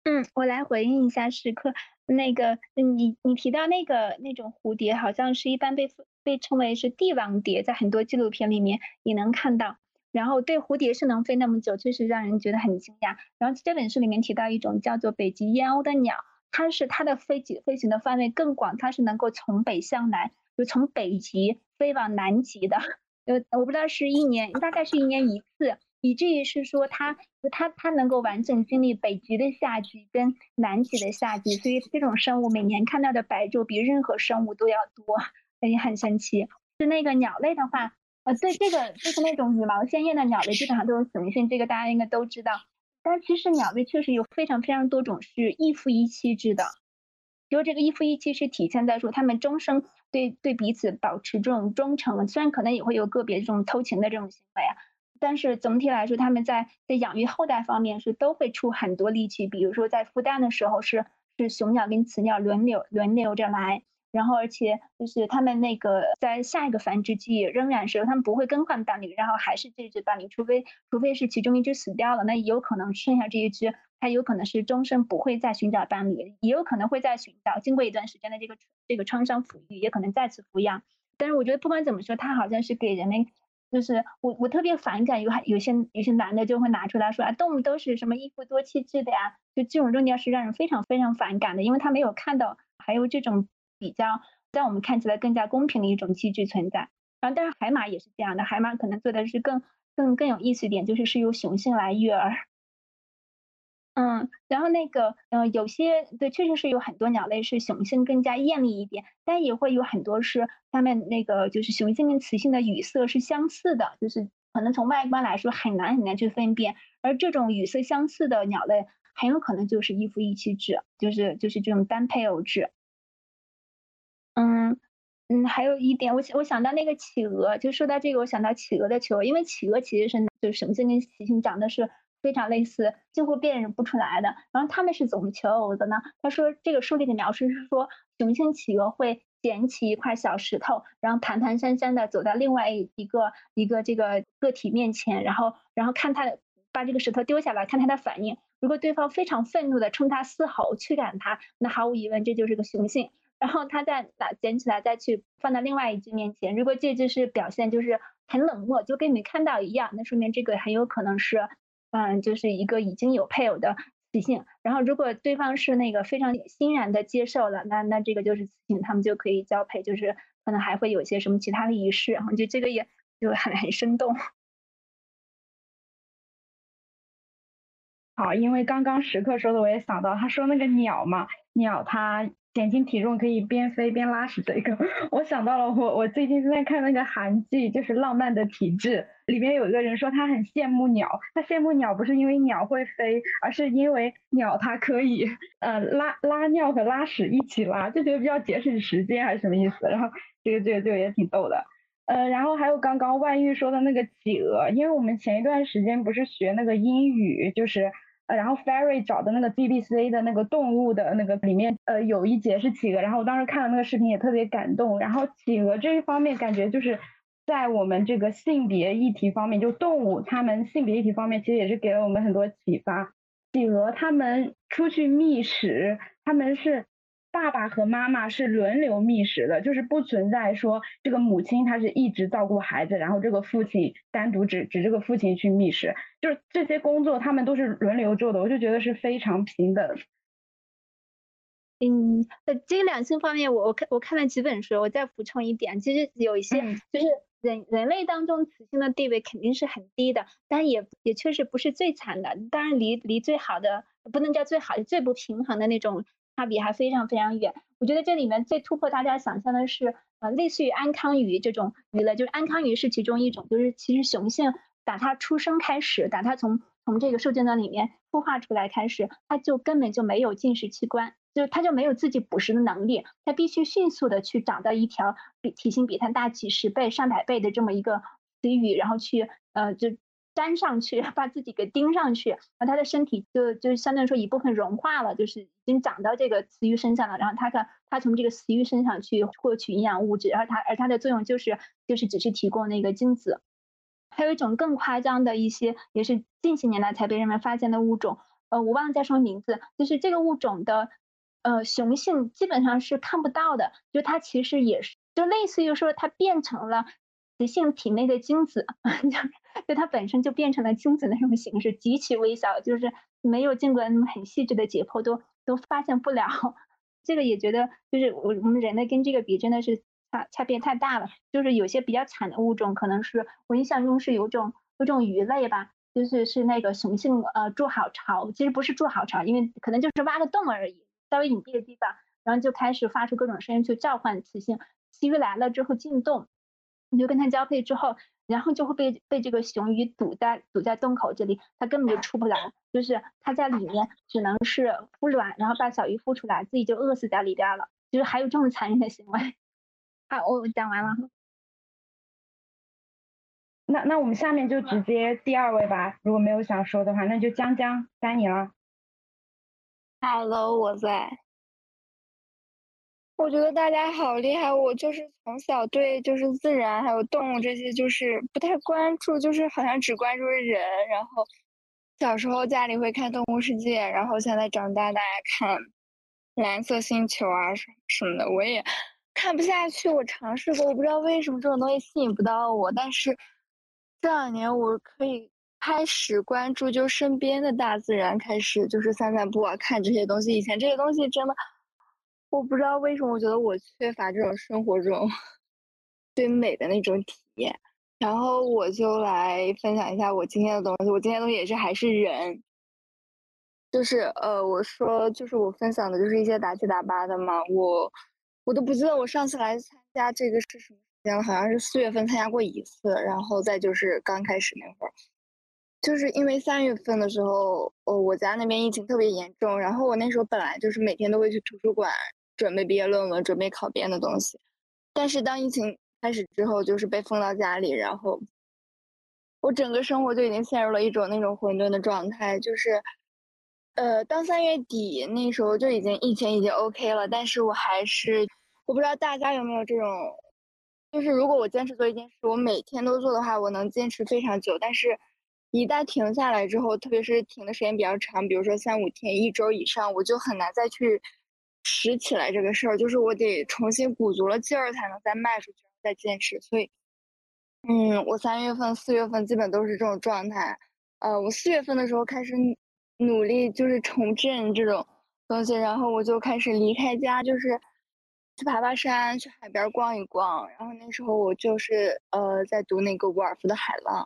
嗯，我来回应一下时刻。那个，你你提到那个那种蝴蝶，好像是一般被被称为是帝王蝶，在很多纪录片里面也能看到。然后对蝴蝶是能飞那么久，确实让人觉得很惊讶。然后这本书里面提到一种叫做北极燕鸥的鸟，它是它的飞行飞行的范围更广，它是能够从北向南，就从北极飞往南极的。[laughs] 呃，我不知道是一年，大概是一年一次。以至于是说，它它它能够完整经历北极的夏季跟南极的夏季，所以这种生物每年看到的白昼比任何生物都要多，也很神奇。是那个鸟类的话，呃，对这个就是那种羽毛鲜艳的鸟类，基本上都是雄性，这个大家应该都知道。但其实鸟类确实有非常非常多种是一夫一妻制的，就这个一夫一妻是体现在说他们终生对对彼此保持这种忠诚，虽然可能也会有个别这种偷情的这种行为啊。但是总体来说，他们在在养育后代方面是都会出很多力气。比如说在孵蛋的时候，是是雄鸟跟雌鸟轮流轮流着来，然后而且就是他们那个在下一个繁殖季仍然是他们不会更换伴侣，然后还是这只伴侣，除非除非是其中一只死掉了，那有可能剩下这一只，它有可能是终身不会再寻找伴侣，也有可能会再寻找，经过一段时间的这个这个创伤抚育，也可能再次抚养。但是我觉得不管怎么说，它好像是给人们。就是我，我特别反感有还有些有些男的就会拿出来说啊，动物都是什么一夫多妻制的呀，就这种论调是让人非常非常反感的，因为他没有看到还有这种比较在我们看起来更加公平的一种机制存在。然后，但是海马也是这样的，海马可能做的是更更更有意思一点，就是是由雄性来育儿。嗯，然后那个，嗯，有些对，确实是有很多鸟类是雄性更加艳丽一点，但也会有很多是它们那个就是雄性跟雌性的羽色是相似的，就是可能从外观来说很难很难去分辨。而这种羽色相似的鸟类，很有可能就是一夫一妻制，就是就是这种单配偶制。嗯嗯，还有一点，我我想到那个企鹅，就说到这个，我想到企鹅的企鹅，因为企鹅其实是就是雄性跟雌性长得是。非常类似，几乎辨认不出来的。然后他们是怎么求偶的呢？他说，这个书里的描述是说，雄性企鹅会捡起一块小石头，然后蹒蹒跚跚的走到另外一个一个这个个体面前，然后然后看他把这个石头丢下来，看他的反应。如果对方非常愤怒的冲他嘶吼驱赶他，那毫无疑问这就是个雄性。然后他再拿捡起来再去放到另外一只面前，如果这只是表现就是很冷漠，就跟没看到一样，那说明这个很有可能是。嗯，就是一个已经有配偶的雌性，然后如果对方是那个非常欣然的接受了，那那这个就是雌性，他们就可以交配，就是可能还会有些什么其他的仪式，然后就这个也就很很生动。好，因为刚刚时刻说的，我也想到，他说那个鸟嘛，鸟它。减轻体重可以边飞边拉屎，这 [laughs] 个我想到了。我我最近正在看那个韩剧，就是《浪漫的体质》，里面有一个人说他很羡慕鸟，他羡慕鸟不是因为鸟会飞，而是因为鸟它可以呃拉拉尿和拉屎一起拉，就觉得比较节省时间还是什么意思？然后这个这个这个也挺逗的。呃，然后还有刚刚万玉说的那个企鹅，因为我们前一段时间不是学那个英语，就是。然后 Ferry 找的那个 BBC 的那个动物的那个里面，呃，有一节是企鹅，然后我当时看了那个视频也特别感动。然后企鹅这一方面，感觉就是在我们这个性别议题方面，就动物它们性别议题方面，其实也是给了我们很多启发。企鹅它们出去觅食，它们是。爸爸和妈妈是轮流觅食的，就是不存在说这个母亲她是一直照顾孩子，然后这个父亲单独指指这个父亲去觅食，就是这些工作他们都是轮流做的，我就觉得是非常平等。嗯，呃，这个两性方面，我我看我看了几本书，我再补充一点，其实有一些就是人人类当中雌性的地位肯定是很低的，但也也确实不是最惨的，当然离离最好的不能叫最好，最不平衡的那种。差别还非常非常远。我觉得这里面最突破大家想象的是，呃，类似于安康鱼这种鱼类，就是安康鱼是其中一种，就是其实雄性打它出生开始，打它从从这个受精卵里面孵化出来开始，它就根本就没有进食器官，就它就没有自己捕食的能力，它必须迅速的去找到一条比体型比它大几十倍、上百倍的这么一个雌鱼，然后去呃就。粘上去，[laughs] 把自己给钉上去，然后它的身体就就相当于说一部分融化了，就是已经长到这个雌鱼身上了。然后它的它从这个雌鱼身上去获取营养物质，然后它而它的作用就是就是只是提供那个精子。还有一种更夸张的一些，也是近些年来才被人们发现的物种，呃，我忘了叫什么名字，就是这个物种的呃雄性基本上是看不到的，就它其实也是就类似于说它变成了。雌性体内的精子，[laughs] 就它本身就变成了精子那种形式，极其微小，就是没有经过那么很细致的解剖，都都发现不了。这个也觉得，就是我我们人类跟这个比，真的是差差别太大了。就是有些比较惨的物种，可能是我印象中是有种有种鱼类吧，就是是那个雄性呃筑好巢，其实不是筑好巢，因为可能就是挖个洞而已，稍微隐蔽的地方，然后就开始发出各种声音去召唤雌性，雌鱼来了之后进洞。你就跟它交配之后，然后就会被被这个雄鱼堵在堵在洞口这里，它根本就出不来，就是它在里面只能是孵卵，然后把小鱼孵出来，自己就饿死在里边了。就是还有这么残忍的行为。啊，我讲完了。那那我们下面就直接第二位吧，如果没有想说的话，那就江江该你了。Hello，我在。我觉得大家好厉害，我就是从小对就是自然还有动物这些就是不太关注，就是好像只关注人。然后小时候家里会看《动物世界》，然后现在长大大家看《蓝色星球》啊什什么的，我也看不下去。我尝试过，我不知道为什么这种东西吸引不到我。但是这两年我可以开始关注，就身边的大自然，开始就是散散步啊，看这些东西。以前这些东西真的。我不知道为什么，我觉得我缺乏这种生活中对美的那种体验，然后我就来分享一下我今天的东西。我今天东西也是还是人，就是呃，我说就是我分享的就是一些杂七杂八的嘛。我我都不记得我上次来参加这个是什么时间了，好像是四月份参加过一次，然后再就是刚开始那会儿。就是因为三月份的时候，哦，我家那边疫情特别严重，然后我那时候本来就是每天都会去图书馆。准备毕业论文、准备考编的东西，但是当疫情开始之后，就是被封到家里，然后我整个生活就已经陷入了一种那种混沌的状态。就是，呃，当三月底那时候就已经疫情已经 OK 了，但是我还是我不知道大家有没有这种，就是如果我坚持做一件事，我每天都做的话，我能坚持非常久。但是，一旦停下来之后，特别是停的时间比较长，比如说三五天、一周以上，我就很难再去。拾起来这个事儿，就是我得重新鼓足了劲儿才能再迈出去，再坚持。所以，嗯，我三月份、四月份基本都是这种状态。呃，我四月份的时候开始努力，就是重振这种东西，然后我就开始离开家，就是去爬爬山，去海边逛一逛。然后那时候我就是呃在读那个伍尔夫的《海浪》，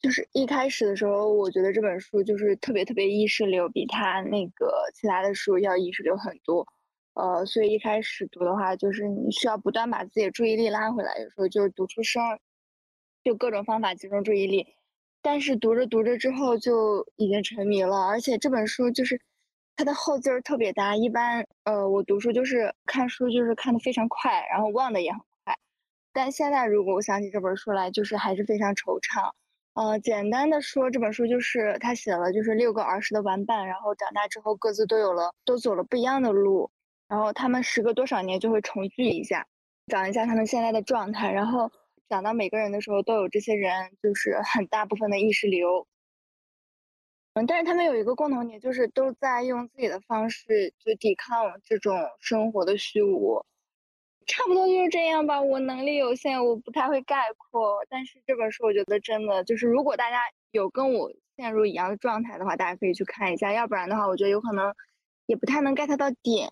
就是一开始的时候，我觉得这本书就是特别特别意识流，比他那个其他的书要意识流很多。呃，所以一开始读的话，就是你需要不断把自己的注意力拉回来，有时候就是读出声，就各种方法集中注意力。但是读着读着之后就已经沉迷了，而且这本书就是它的后劲儿特别大。一般呃，我读书就是看书就是看的非常快，然后忘的也很快。但现在如果我想起这本书来，就是还是非常惆怅。呃，简单的说，这本书就是他写了就是六个儿时的玩伴，然后长大之后各自都有了，都走了不一样的路。然后他们时隔多少年就会重聚一下，讲一下他们现在的状态。然后讲到每个人的时候，都有这些人，就是很大部分的意识流。嗯，但是他们有一个共同点，就是都在用自己的方式去抵抗这种生活的虚无。差不多就是这样吧。我能力有限，我不太会概括。但是这本书我觉得真的就是，如果大家有跟我陷入一样的状态的话，大家可以去看一下。要不然的话，我觉得有可能也不太能 get 到点。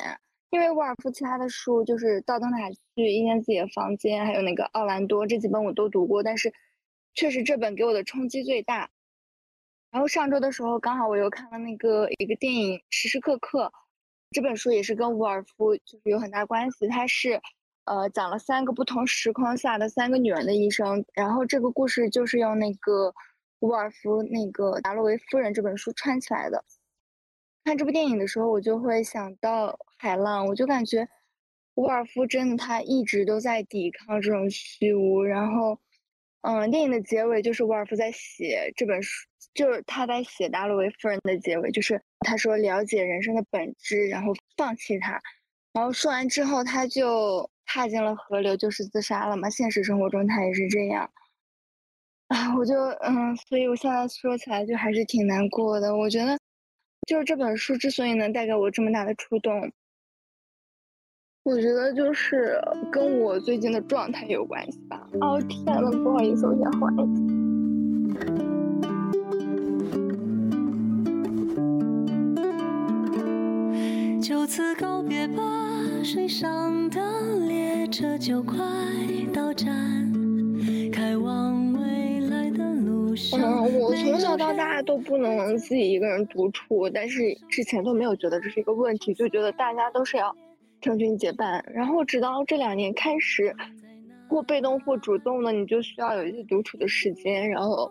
因为沃尔夫其他的书就是《到灯塔去》《一间自己的房间》，还有那个《奥兰多》这几本我都读过，但是确实这本给我的冲击最大。然后上周的时候刚好我又看了那个一个电影《时时刻刻》，这本书也是跟沃尔夫就是有很大关系。它是呃讲了三个不同时空下的三个女人的一生，然后这个故事就是用那个伍尔夫那个《达洛维夫人》这本书串起来的。看这部电影的时候，我就会想到海浪，我就感觉沃尔夫真的他一直都在抵抗这种虚无。然后，嗯，电影的结尾就是沃尔夫在写这本书，就是他在写《达洛维夫人》的结尾，就是他说了解人生的本质，然后放弃它。然后说完之后，他就踏进了河流，就是自杀了嘛。现实生活中他也是这样。啊，[laughs] 我就嗯，所以我现在说起来就还是挺难过的。我觉得，就是这本书之所以能带给我这么大的触动，我觉得就是跟我最近的状态有关系吧。哦天呐，不好意思，我先换一下。就此告别吧，水上的列车就快到站，开往未。嗯，我从小到大都不能自己一个人独处，但是之前都没有觉得这是一个问题，就觉得大家都是要成群结伴。然后直到这两年开始，或被动或主动的，你就需要有一些独处的时间，然后。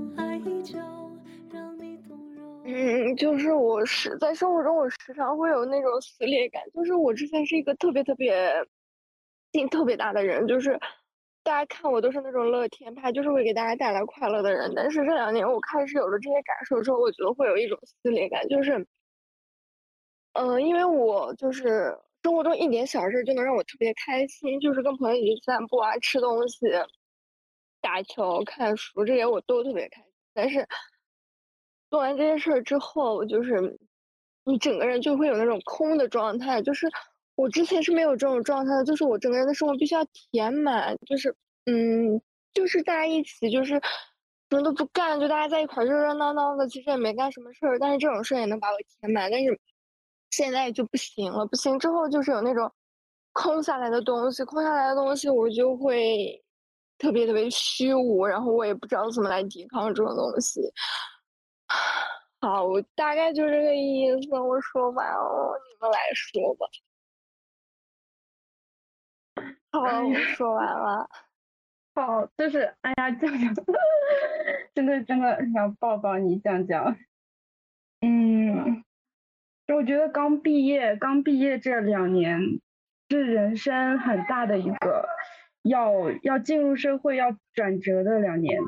嗯就是我是在生活中，我时常会有那种撕裂感。就是我之前是一个特别特别劲特别大的人，就是大家看我都是那种乐天派，就是会给大家带来快乐的人。但是这两年我开始有了这些感受之后，我觉得会有一种撕裂感，就是，嗯，因为我就是生活中一点小事就能让我特别开心，就是跟朋友一起散步啊、吃东西、打球、看书这些我都特别开心，但是。做完这些事儿之后，就是你整个人就会有那种空的状态。就是我之前是没有这种状态的，就是我整个人的生活必须要填满，就是嗯，就是大家一起就是什么都不干，就大家在一块热热闹闹的，其实也没干什么事儿，但是这种事儿也能把我填满。但是现在就不行了，不行之后就是有那种空下来的东西，空下来的东西我就会特别特别虚无，然后我也不知道怎么来抵抗这种东西。好，我大概就这个意思。我说完了，你们来说吧。好，我说完了。[laughs] 好，就是哎呀，酱酱，真的真的想抱抱你，酱酱。嗯，就我觉得刚毕业，刚毕业这两年是人生很大的一个要要进入社会要转折的两年。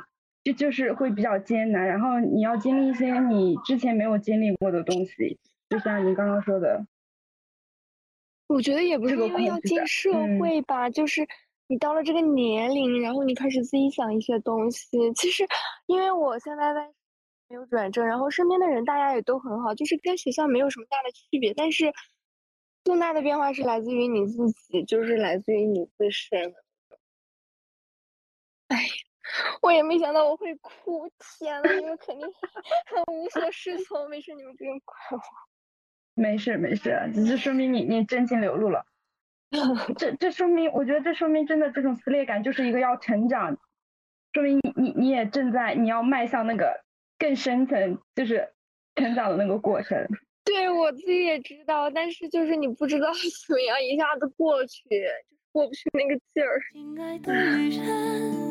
就就是会比较艰难，然后你要经历一些你之前没有经历过的东西，就像你刚刚说的。我觉得也不是因为要进社会吧，就是你到了这个年龄，然后你开始自己想一些东西。其实，因为我现在在没有转正，然后身边的人大家也都很好，就是跟学校没有什么大的区别。但是，重大的变化是来自于你自己，就是来自于你自身。哎。我也没想到我会哭，天呐，你们肯定很无所适从。没事，你们不用怪我。[laughs] 没事没事，只是说明你你真情流露了。[laughs] 这这说明，我觉得这说明真的这种撕裂感就是一个要成长，说明你你你也正在你要迈向那个更深层，就是成长的那个过程。[laughs] 对我自己也知道，但是就是你不知道怎么样一下子过去。过不去那个劲儿。亲爱的旅人，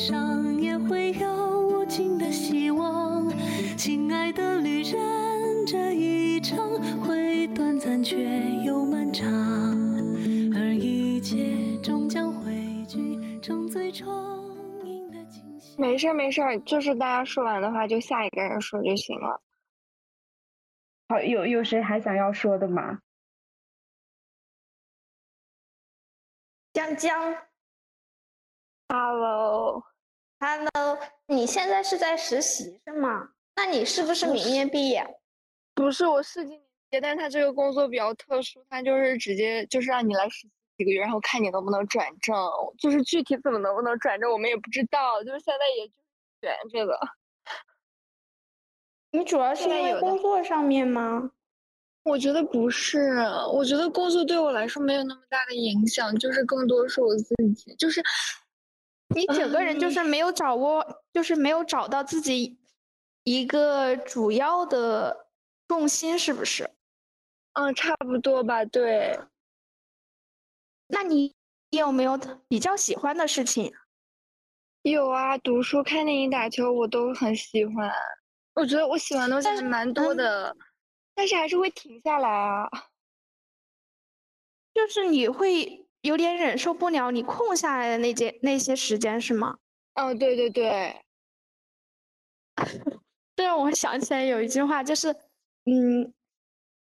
悲伤，也会有无尽的希望。亲爱的旅人，这一程会短暂却又漫长，而一切终将汇聚成最充盈的惊喜。没事没事，就是大家说完的话，就下一个人说就行了。好，有有谁还想要说的吗？江江，Hello，Hello，你现在是在实习是吗？那你是不是明年毕业？不是，我是今年毕业，但是他这个工作比较特殊，他就是直接就是让你来实习几个月，然后看你能不能转正。就是具体怎么能不能转正，我们也不知道。就是现在也就选这个。你主要是因为工作上面吗？我觉得不是，我觉得工作对我来说没有那么大的影响，就是更多是我自己，就是你整个人就是没有掌握，就是没有找到自己一个主要的重心，是不是？嗯，差不多吧。对。那你有没有比较喜欢的事情？有啊，读书、看电影、打球，我都很喜欢。我觉得我喜欢的东西还蛮多的。但是还是会停下来啊，就是你会有点忍受不了你空下来的那些那些时间是吗？哦，对对对，这让 [laughs] 我想起来有一句话，就是，嗯，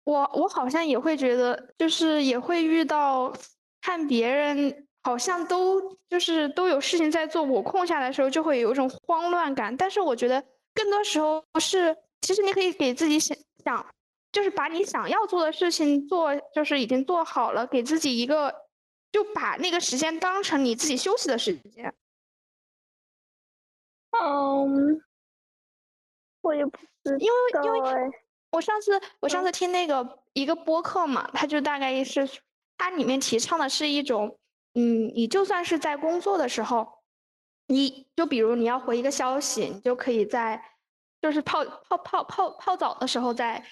我我好像也会觉得，就是也会遇到看别人好像都就是都有事情在做，我空下来的时候就会有一种慌乱感。但是我觉得更多时候是，其实你可以给自己想想。就是把你想要做的事情做，就是已经做好了，给自己一个，就把那个时间当成你自己休息的时间。嗯，我也不知因为因为我上次我上次听那个一个播客嘛，他就大概是，它里面提倡的是一种，嗯，你就算是在工作的时候，你就比如你要回一个消息，你就可以在，就是泡泡泡泡泡澡的时候再。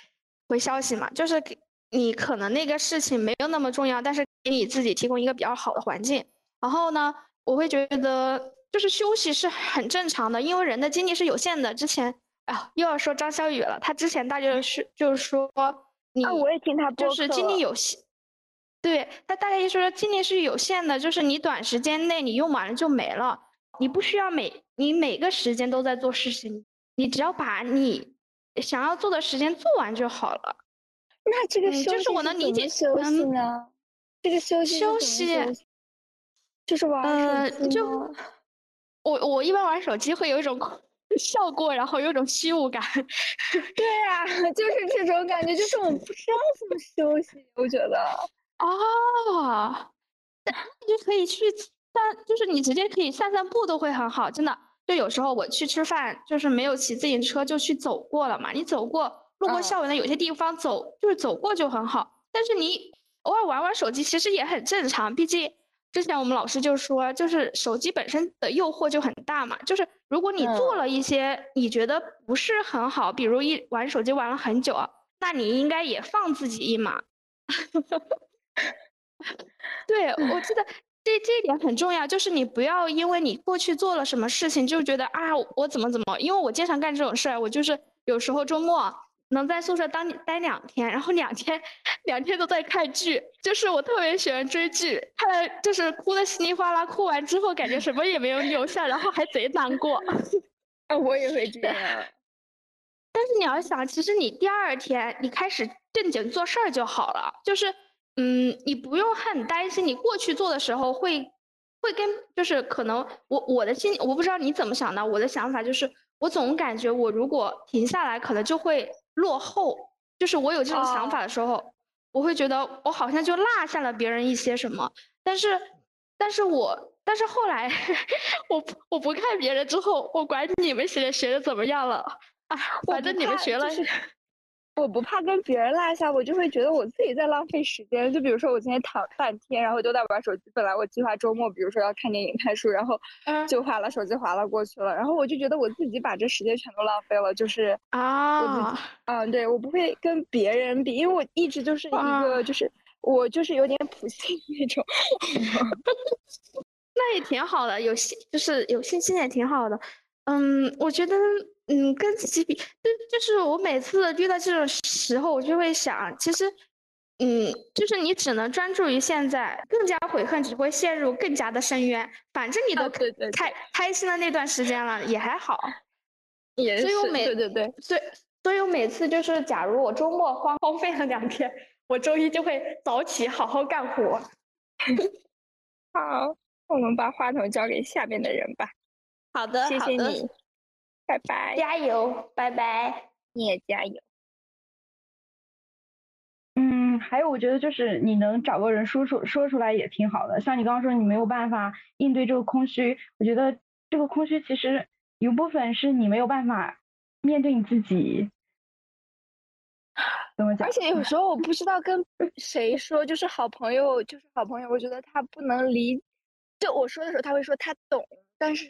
回消息嘛，就是给你可能那个事情没有那么重要，但是给你自己提供一个比较好的环境。然后呢，我会觉得就是休息是很正常的，因为人的精力是有限的。之前啊，又要说张小雨了，他之前大概是就是说你，我也听他就是精力有限，对他大概意思说精力是有限的，就是你短时间内你用完了就没了，你不需要每你每个时间都在做事情，你只要把你。想要做的时间做完就好了。那这个休息就是我能理解休息呢？这个休息休息就是玩手机就我我一般玩手机会有一种 [laughs] 效果，然后有一种虚无感。[laughs] 对呀，[laughs] 就是这种感觉，就是我不知道怎么休息。我觉得哦，你就可以去散，就是你直接可以散散步都会很好，真的。就有时候我去吃饭，就是没有骑自行车，就去走过了嘛。你走过路过校园的有些地方走，就是走过就很好。但是你偶尔玩玩手机，其实也很正常。毕竟之前我们老师就说，就是手机本身的诱惑就很大嘛。就是如果你做了一些你觉得不是很好，比如一玩手机玩了很久，那你应该也放自己一马。[laughs] 对，我记得。这这一点很重要，就是你不要因为你过去做了什么事情，就觉得啊，我怎么怎么，因为我经常干这种事儿，我就是有时候周末能在宿舍当待两天，然后两天两天都在看剧，就是我特别喜欢追剧，看了就是哭的稀里哗啦，哭完之后感觉什么也没有留下，然后还贼难过。[laughs] 啊，我也会这样。[laughs] 但是你要想，其实你第二天你开始正经做事儿就好了，就是。嗯，你不用很担心，你过去做的时候会，会跟就是可能我我的心我不知道你怎么想的，我的想法就是我总感觉我如果停下来，可能就会落后，就是我有这种想法的时候，我会觉得我好像就落下了别人一些什么，但是，但是我但是后来 [laughs] 我我不看别人之后，我管你们学学的怎么样了，啊，反正你们学了。我不怕跟别人落下，我就会觉得我自己在浪费时间。就比如说，我今天躺半天，然后都在玩手机。本来我计划周末，比如说要看电影、看书，然后就划了手机，划了过去了。然后我就觉得我自己把这时间全都浪费了。就是啊，嗯，对我不会跟别人比，因为我一直就是一个，就是我就是有点普信那种。[laughs] 那也挺好的，有信就是有信心也挺好的。嗯，我觉得。嗯，跟自己比，就就是我每次遇到这种时候，我就会想，其实，嗯，就是你只能专注于现在，更加悔恨只会陷入更加的深渊。反正你都开开心的那段时间了，也还好。也所以我每对对对，所以所以我每次就是，假如我周末荒荒废了两天，我周一就会早起好好干活。[laughs] 好，我们把话筒交给下面的人吧。好的，谢谢你。拜拜，加油，拜拜，你也加油。嗯，还有我觉得就是你能找个人说出说出来也挺好的。像你刚刚说你没有办法应对这个空虚，我觉得这个空虚其实有部分是你没有办法面对你自己。怎么讲？而且有时候我不知道跟谁说，就是好朋友，就是好朋友，我觉得他不能理，就我说的时候他会说他懂，但是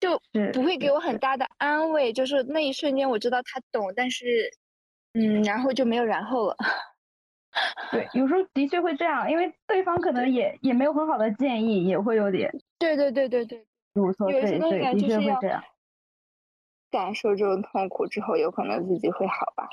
就不会给我很大的安慰。就是那一瞬间我知道他懂，但是嗯，然后就没有然后了。对，有时候的确会这样，因为对方可能也也没有很好的建议，也会有点。对对对对对，无错，对对，的确会这样。感受这种痛苦之后，有可能自己会好吧。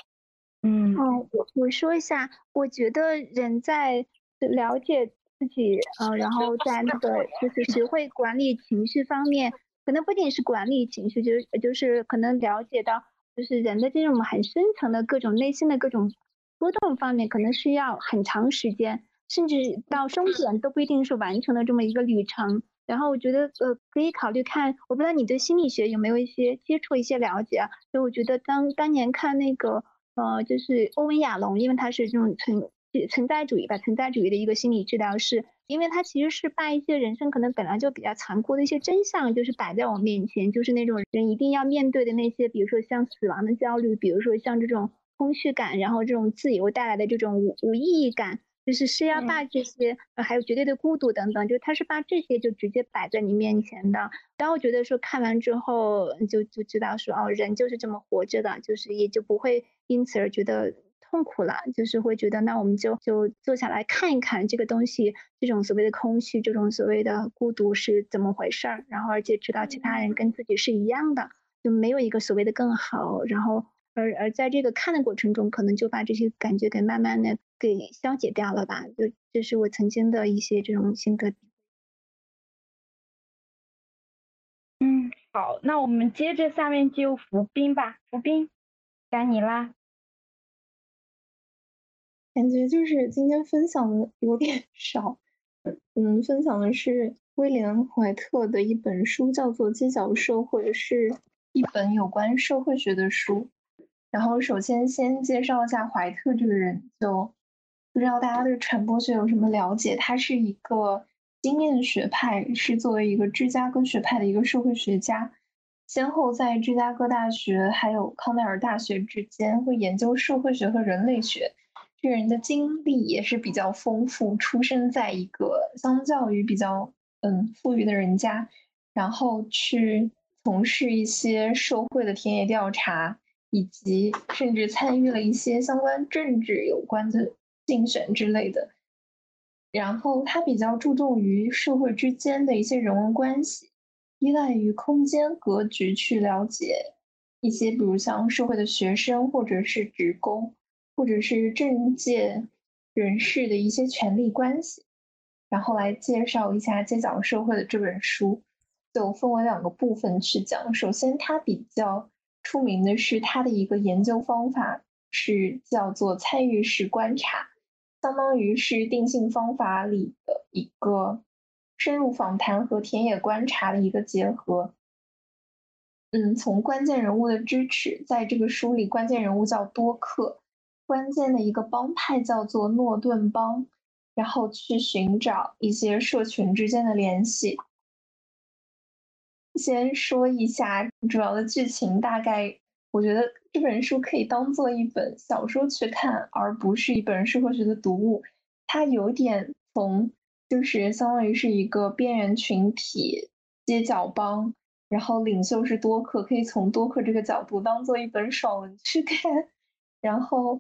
嗯，哦，我我说一下，我觉得人在了解自己，呃，然后 [laughs] 在那个就是学会管理情绪方面，可能不仅是管理情绪，就是就是可能了解到，就是人的这种很深层的各种内心的各种波动方面，可能需要很长时间，甚至到终点都不一定是完成的这么一个旅程。然后我觉得，呃，可以考虑看，我不知道你对心理学有没有一些接触、一些了解啊？所以我觉得当当年看那个。呃，就是欧文亚龙，因为他是这种存存在主义吧，存在主义的一个心理治疗师，因为他其实是把一些人生可能本来就比较残酷的一些真相，就是摆在我面前，就是那种人一定要面对的那些，比如说像死亡的焦虑，比如说像这种空虚感，然后这种自由带来的这种无无意义感。就是是要把这些，呃，还有绝对的孤独等等，就他是把这些就直接摆在你面前的。但我觉得说看完之后，就就知道说，哦，人就是这么活着的，就是也就不会因此而觉得痛苦了，就是会觉得那我们就就坐下来看一看这个东西，这种所谓的空虚，这种所谓的孤独是怎么回事儿，然后而且知道其他人跟自己是一样的，就没有一个所谓的更好，然后。而而在这个看的过程中，可能就把这些感觉给慢慢的给消解掉了吧。就这是我曾经的一些这种心得。嗯，好，那我们接着下面就服兵吧。服兵，该你啦。感觉就是今天分享的有 [laughs] 点少。嗯，分享的是威廉怀特的一本书，叫做《街角社会》，是一本有关社会学的书。然后，首先先介绍一下怀特这个人，就不知道大家对传播学有什么了解？他是一个经验学派，是作为一个芝加哥学派的一个社会学家，先后在芝加哥大学还有康奈尔大学之间会研究社会学和人类学。这个人的经历也是比较丰富，出生在一个相较于比较嗯富裕的人家，然后去从事一些社会的田野调查。以及甚至参与了一些相关政治有关的竞选之类的，然后他比较注重于社会之间的一些人文关系，依赖于空间格局去了解一些，比如像社会的学生或者是职工，或者是政界人士的一些权力关系，然后来介绍一下《街角社会》的这本书，就分为两个部分去讲。首先，它比较。出名的是它的一个研究方法，是叫做参与式观察，相当于是定性方法里的一个深入访谈和田野观察的一个结合。嗯，从关键人物的支持，在这个书里，关键人物叫多克，关键的一个帮派叫做诺顿帮，然后去寻找一些社群之间的联系。先说一下主要的剧情，大概我觉得这本书可以当做一本小说去看，而不是一本社会学的读物。它有点从就是相当于是一个边缘群体街角帮，然后领袖是多克，可以从多克这个角度当做一本爽文去看。[laughs] 然后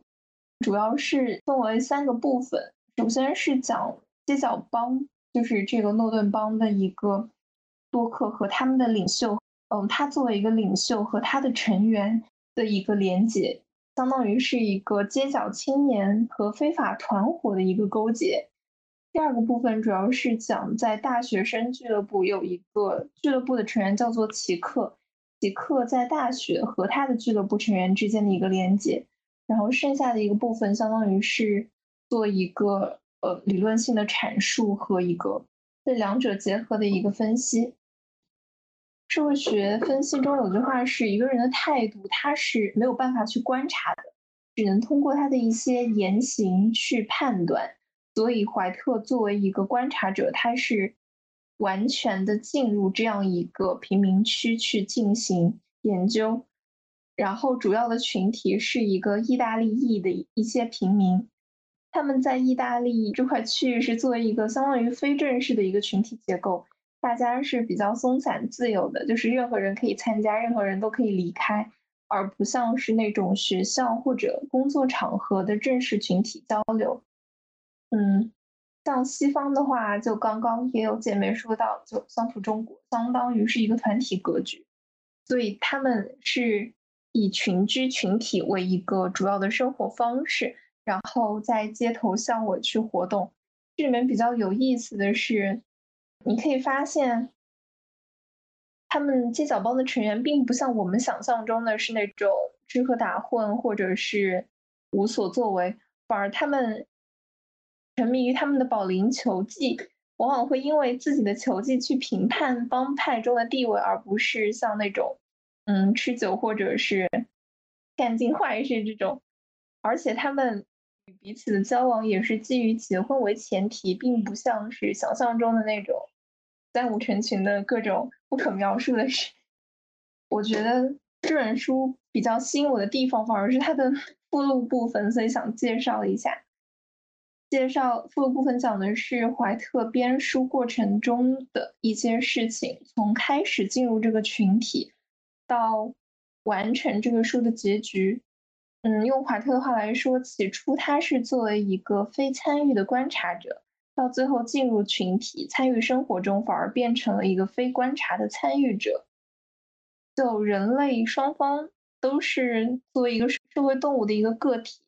主要是分为三个部分，首先是讲街角帮，就是这个诺顿帮的一个。多克和他们的领袖，嗯，他作为一个领袖和他的成员的一个连结，相当于是一个街角青年和非法团伙的一个勾结。第二个部分主要是讲在大学生俱乐部有一个俱乐部的成员叫做奇克，奇克在大学和他的俱乐部成员之间的一个连接。然后剩下的一个部分相当于是做一个呃理论性的阐述和一个这两者结合的一个分析。社会学分析中有句话是：一个人的态度，他是没有办法去观察的，只能通过他的一些言行去判断。所以怀特作为一个观察者，他是完全的进入这样一个贫民区去进行研究。然后主要的群体是一个意大利裔的一些平民，他们在意大利这块区域是作为一个相当于非正式的一个群体结构，大家是比较松散自由的，就是任何人可以参加，任何人都可以离开，而不像是那种学校或者工作场合的正式群体交流。嗯，像西方的话，就刚刚也有姐妹说到，就相处中国，相当于是一个团体格局，所以他们是。以群居群体为一个主要的生活方式，然后在街头巷尾去活动。这里面比较有意思的是，你可以发现，他们街角帮的成员并不像我们想象中的是那种吃喝打混或者是无所作为，反而他们沉迷于他们的保龄球技，往往会因为自己的球技去评判帮派中的地位，而不是像那种。嗯，吃酒或者是干尽坏事这种，而且他们与彼此的交往也是基于结婚为前提，并不像是想象中的那种三五成群的各种不可描述的事。我觉得这本书比较吸引我的地方，反而是它的 [laughs] 附录部分，所以想介绍一下。介绍附录部分讲的是怀特编书过程中的一些事情，从开始进入这个群体。到完成这个书的结局，嗯，用怀特的话来说，起初他是作为一个非参与的观察者，到最后进入群体参与生活中，反而变成了一个非观察的参与者。就人类双方都是作为一个社会动物的一个个体，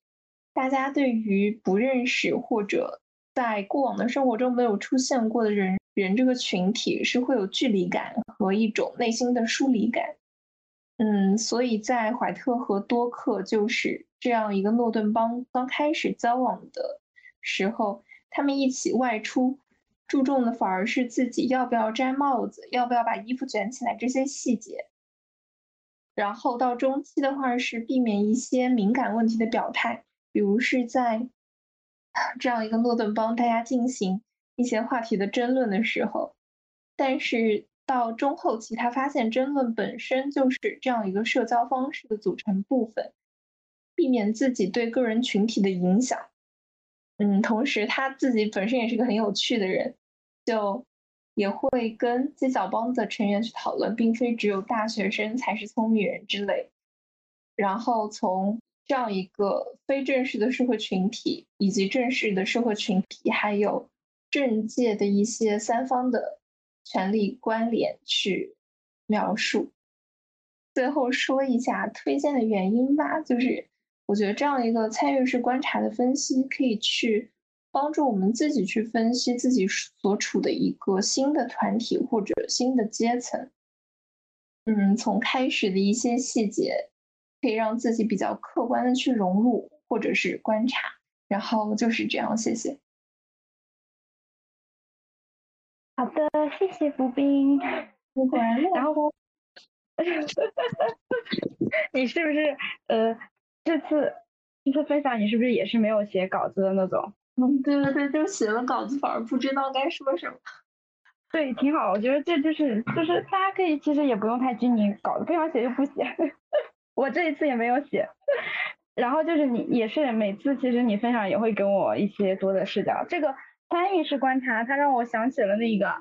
大家对于不认识或者在过往的生活中没有出现过的人人这个群体，是会有距离感和一种内心的疏离感。嗯，所以在怀特和多克就是这样一个诺顿帮刚开始交往的时候，他们一起外出，注重的反而是自己要不要摘帽子，要不要把衣服卷起来这些细节。然后到中期的话是避免一些敏感问题的表态，比如是在这样一个诺顿帮大家进行一些话题的争论的时候，但是。到中后期，他发现争论本身就是这样一个社交方式的组成部分，避免自己对个人群体的影响。嗯，同时他自己本身也是个很有趣的人，就也会跟街角帮的成员去讨论，并非只有大学生才是聪明人之类。然后从这样一个非正式的社会群体，以及正式的社会群体，还有政界的一些三方的。权力关联去描述，最后说一下推荐的原因吧。就是我觉得这样一个参与式观察的分析，可以去帮助我们自己去分析自己所处的一个新的团体或者新的阶层。嗯，从开始的一些细节，可以让自己比较客观的去融入或者是观察。然后就是这样，谢谢。好的，谢谢浮冰。然后，[laughs] 你是不是呃，这次这次分享你是不是也是没有写稿子的那种？嗯，对对对，就写了稿子，反而不知道该说什么。对，挺好，我觉得这就是就是大家可以其实也不用太拘泥稿子，不想写就不写。[laughs] 我这一次也没有写。然后就是你也是每次其实你分享也会给我一些多的视角，这个。参与式观察，它让我想起了那个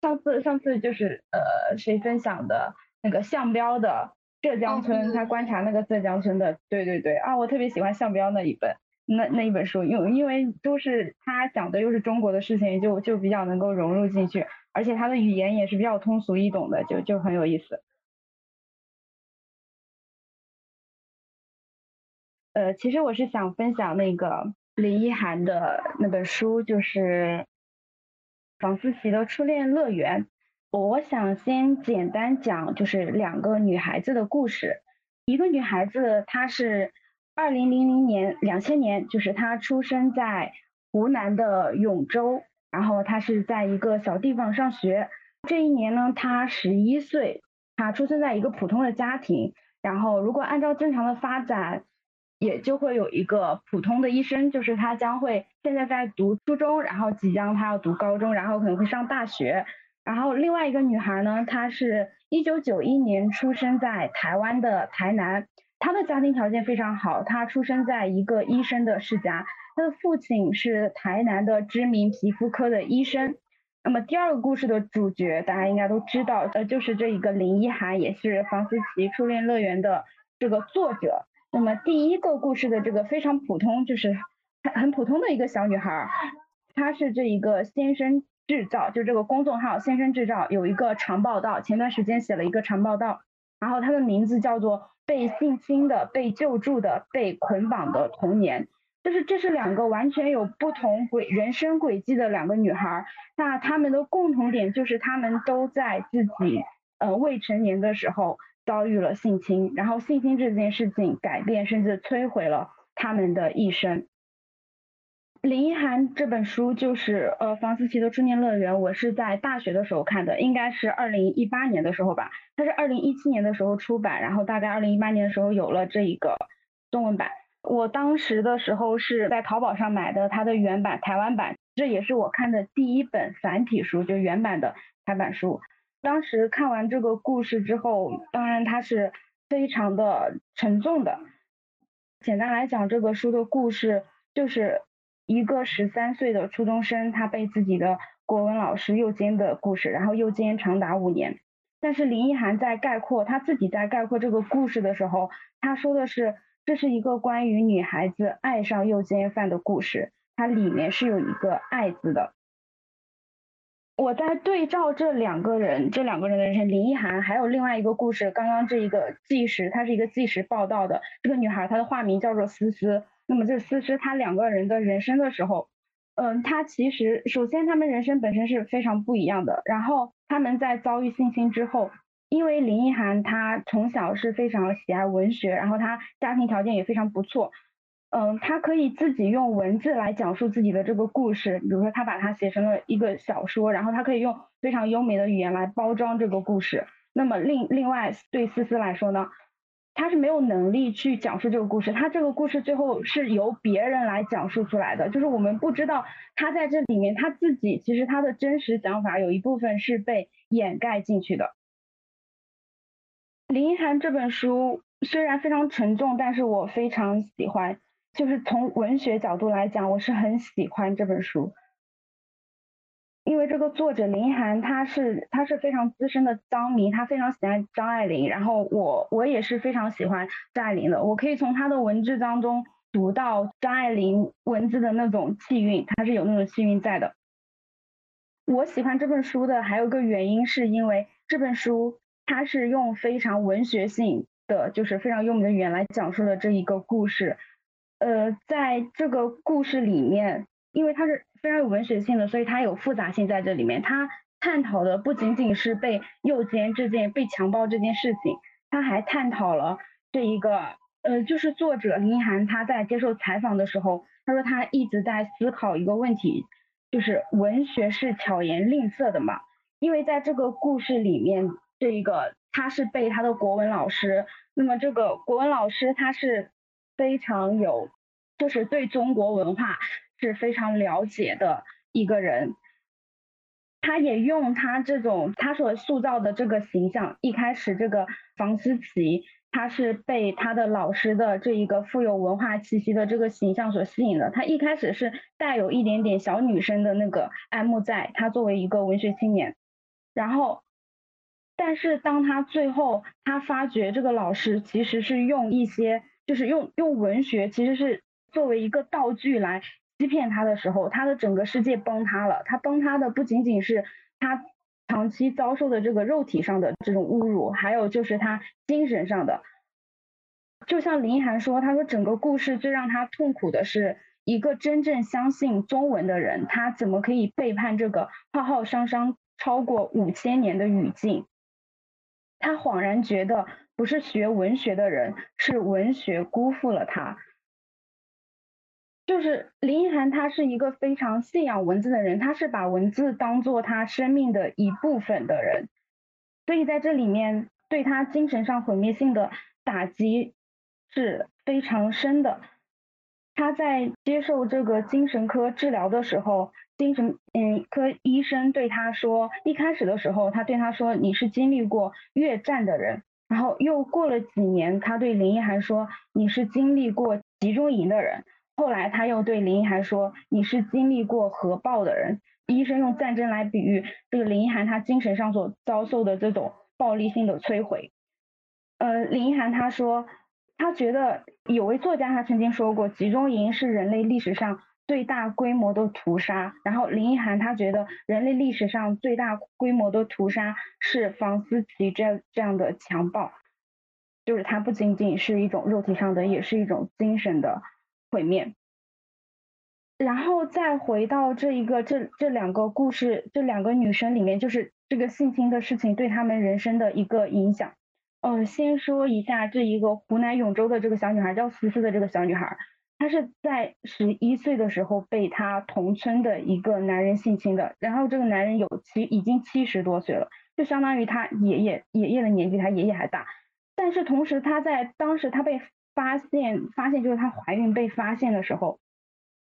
上次上次就是呃谁分享的那个项标的浙江村，他观察那个浙江村的，对对对啊，我特别喜欢项标那一本那那一本书，因因为都是他讲的又是中国的事情，就就比较能够融入进去，而且他的语言也是比较通俗易懂的，就就很有意思。呃，其实我是想分享那个。林奕涵的那本书就是房思琪的初恋乐园。我想先简单讲，就是两个女孩子的故事。一个女孩子，她是二零零零年两千年，就是她出生在湖南的永州，然后她是在一个小地方上学。这一年呢，她十一岁，她出生在一个普通的家庭。然后如果按照正常的发展，也就会有一个普通的医生，就是他将会现在在读初中，然后即将他要读高中，然后可能会上大学。然后另外一个女孩呢，她是一九九一年出生在台湾的台南，她的家庭条件非常好，她出生在一个医生的世家，她的父亲是台南的知名皮肤科的医生。那么第二个故事的主角大家应该都知道，呃，就是这一个林一涵，也是房思琪初恋乐园的这个作者。那么第一个故事的这个非常普通，就是很很普通的一个小女孩，她是这一个先生。制造就这个公众号“先生制造”有一个长报道，前段时间写了一个长报道，然后她的名字叫做《被性侵的、被救助的、被捆绑的童年》，就是这是两个完全有不同轨人生轨迹的两个女孩，那她们的共同点就是她们都在自己呃未成年的时候遭遇了性侵，然后性侵这件事情改变甚至摧毁了他们的一生。林一涵这本书就是呃房思琪的初恋乐园，我是在大学的时候看的，应该是二零一八年的时候吧。它是二零一七年的时候出版，然后大概二零一八年的时候有了这一个中文版。我当时的时候是在淘宝上买的它的原版台湾版，这也是我看的第一本繁体书，就原版的台版书。当时看完这个故事之后，当然它是非常的沉重的。简单来讲，这个书的故事就是。一个十三岁的初中生，他被自己的国文老师诱奸的故事，然后诱奸长达五年。但是林奕涵在概括他自己在概括这个故事的时候，他说的是这是一个关于女孩子爱上诱奸犯的故事，它里面是有一个“爱”字的。我在对照这两个人，这两个人的人生，林奕涵还有另外一个故事，刚刚这一个纪实，它是一个纪实报道的，这个女孩她的化名叫做思思。那么这思思她两个人的人生的时候，嗯，她其实首先他们人生本身是非常不一样的。然后他们在遭遇性侵之后，因为林奕涵她从小是非常喜爱文学，然后她家庭条件也非常不错，嗯，他可以自己用文字来讲述自己的这个故事，比如说他把它写成了一个小说，然后他可以用非常优美的语言来包装这个故事。那么另另外对思思来说呢？他是没有能力去讲述这个故事，他这个故事最后是由别人来讲述出来的，就是我们不知道他在这里面他自己其实他的真实想法有一部分是被掩盖进去的。林一涵这本书虽然非常沉重，但是我非常喜欢，就是从文学角度来讲，我是很喜欢这本书。因为这个作者林涵，他是他是非常资深的张迷，他非常喜欢张爱玲，然后我我也是非常喜欢张爱玲的，我可以从他的文字当中读到张爱玲文字的那种气韵，他是有那种气韵在的。我喜欢这本书的还有个原因，是因为这本书它是用非常文学性的，就是非常优美的语言来讲述了这一个故事。呃，在这个故事里面，因为它是。非常有文学性的，所以它有复杂性在这里面。它探讨的不仅仅是被诱奸这件、被强暴这件事情，它还探讨了这一个，呃，就是作者林涵他在接受采访的时候，他说他一直在思考一个问题，就是文学是巧言令色的嘛？因为在这个故事里面，这一个他是被他的国文老师，那么这个国文老师他是非常有，就是对中国文化。是非常了解的一个人，他也用他这种他所塑造的这个形象。一开始，这个房思琪，他是被他的老师的这一个富有文化气息的这个形象所吸引的。他一开始是带有一点点小女生的那个爱慕，在他作为一个文学青年。然后，但是当他最后他发觉这个老师其实是用一些，就是用用文学，其实是作为一个道具来。欺骗他的时候，他的整个世界崩塌了。他崩塌的不仅仅是他长期遭受的这个肉体上的这种侮辱，还有就是他精神上的。就像林涵说，他说整个故事最让他痛苦的是，一个真正相信中文的人，他怎么可以背叛这个浩浩汤汤超过五千年的语境？他恍然觉得，不是学文学的人，是文学辜负了他。就是林一涵，他是一个非常信仰文字的人，他是把文字当做他生命的一部分的人，所以在这里面对他精神上毁灭性的打击是非常深的。他在接受这个精神科治疗的时候，精神嗯科医生对他说，一开始的时候他对他说你是经历过越战的人，然后又过了几年，他对林一涵说你是经历过集中营的人，后来他又对林一涵说你是经历过核爆的人。医生用战争来比喻这个林一涵他精神上所遭受的这种暴力性的摧毁。呃，林一涵他说。他觉得有位作家，他曾经说过，集中营是人类历史上最大规模的屠杀。然后林一涵他觉得，人类历史上最大规模的屠杀是房思琪这这样的强暴，就是它不仅仅是一种肉体上的，也是一种精神的毁灭。然后再回到这一个这这两个故事，这两个女生里面，就是这个性侵的事情对他们人生的一个影响。嗯，先说一下这一个湖南永州的这个小女孩，叫思思的这个小女孩，她是在十一岁的时候被她同村的一个男人性侵的，然后这个男人有七已经七十多岁了，就相当于她爷爷爷爷的年纪，她爷爷还大。但是同时，她在当时她被发现发现就是她怀孕被发现的时候，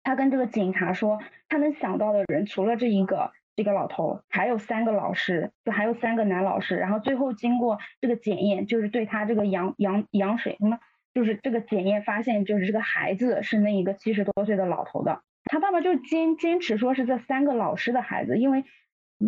她跟这个警察说，她能想到的人除了这一个。这个老头还有三个老师，就还有三个男老师，然后最后经过这个检验，就是对他这个羊羊羊水什么，就是这个检验发现，就是这个孩子是那一个七十多岁的老头的，他爸爸就坚坚持说是这三个老师的孩子，因为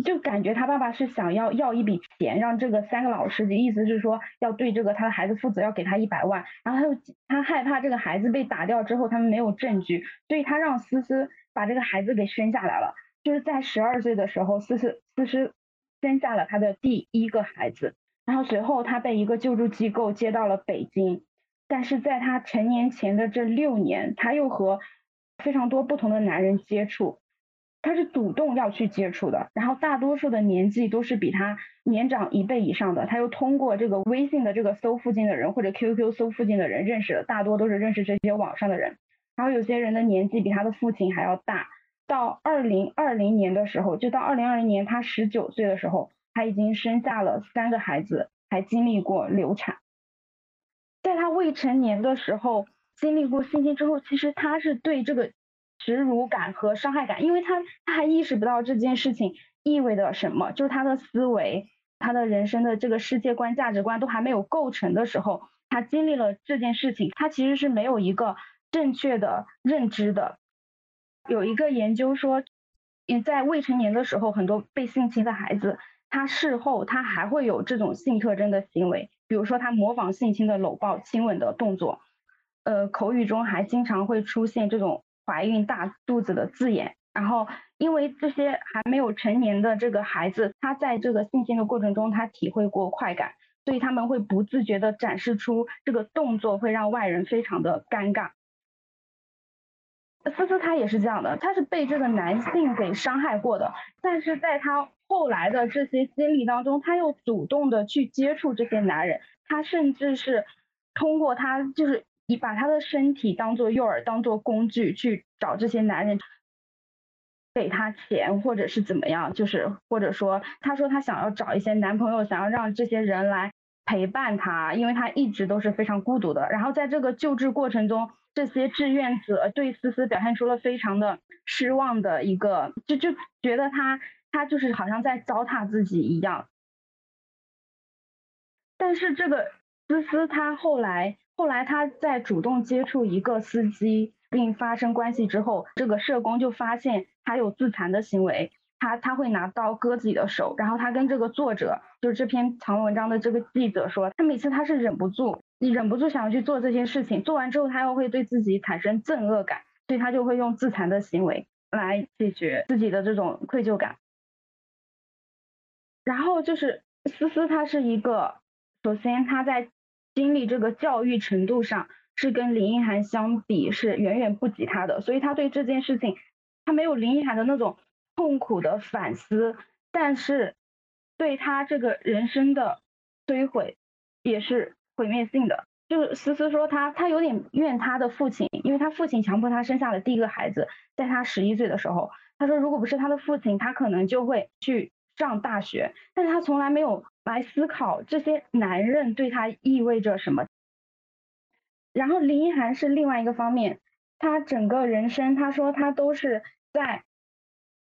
就感觉他爸爸是想要要一笔钱，让这个三个老师的意思是说要对这个他的孩子负责，要给他一百万，然后他又他害怕这个孩子被打掉之后他们没有证据，所以他让思思把这个孩子给生下来了。就是在十二岁的时候，思思思思生下了他的第一个孩子，然后随后他被一个救助机构接到了北京，但是在他成年前的这六年，他又和非常多不同的男人接触，他是主动要去接触的，然后大多数的年纪都是比他年长一倍以上的，他又通过这个微信的这个搜附近的人或者 QQ 搜附近的人认识的，大多都是认识这些网上的人，然后有些人的年纪比他的父亲还要大。到二零二零年的时候，就到二零二零年，他十九岁的时候，他已经生下了三个孩子，还经历过流产。在他未成年的时候，经历过性侵之后，其实他是对这个耻辱感和伤害感，因为他他还意识不到这件事情意味着什么，就是他的思维、他的人生的这个世界观、价值观都还没有构成的时候，他经历了这件事情，他其实是没有一个正确的认知的。有一个研究说，也在未成年的时候，很多被性侵的孩子，他事后他还会有这种性特征的行为，比如说他模仿性侵的搂抱、亲吻的动作，呃，口语中还经常会出现这种怀孕大肚子的字眼。然后，因为这些还没有成年的这个孩子，他在这个性侵的过程中，他体会过快感，所以他们会不自觉的展示出这个动作，会让外人非常的尴尬。思思她也是这样的，她是被这个男性给伤害过的，但是在她后来的这些经历当中，她又主动的去接触这些男人，她甚至是通过她就是以把她的身体当做诱饵，当做工具去找这些男人，给他钱或者是怎么样，就是或者说她说她想要找一些男朋友，想要让这些人来陪伴她，因为她一直都是非常孤独的，然后在这个救治过程中。这些志愿者对思思表现出了非常的失望的一个，就就觉得他他就是好像在糟蹋自己一样。但是这个思思他后来后来他在主动接触一个司机并发生关系之后，这个社工就发现他有自残的行为，他他会拿刀割自己的手，然后他跟这个作者就是这篇长文章的这个记者说，他每次他是忍不住。你忍不住想要去做这些事情，做完之后他又会对自己产生憎恶感，所以他就会用自残的行为来解决自己的这种愧疚感。然后就是思思，他是一个，首先他在经历这个教育程度上是跟林一涵相比是远远不及他的，所以他对这件事情他没有林一涵的那种痛苦的反思，但是对他这个人生的摧毁也是。毁灭性的，就是思思说他他有点怨他的父亲，因为他父亲强迫他生下了第一个孩子，在他十一岁的时候，他说如果不是他的父亲，他可能就会去上大学，但是他从来没有来思考这些男人对他意味着什么。然后林一涵是另外一个方面，她整个人生，她说她都是在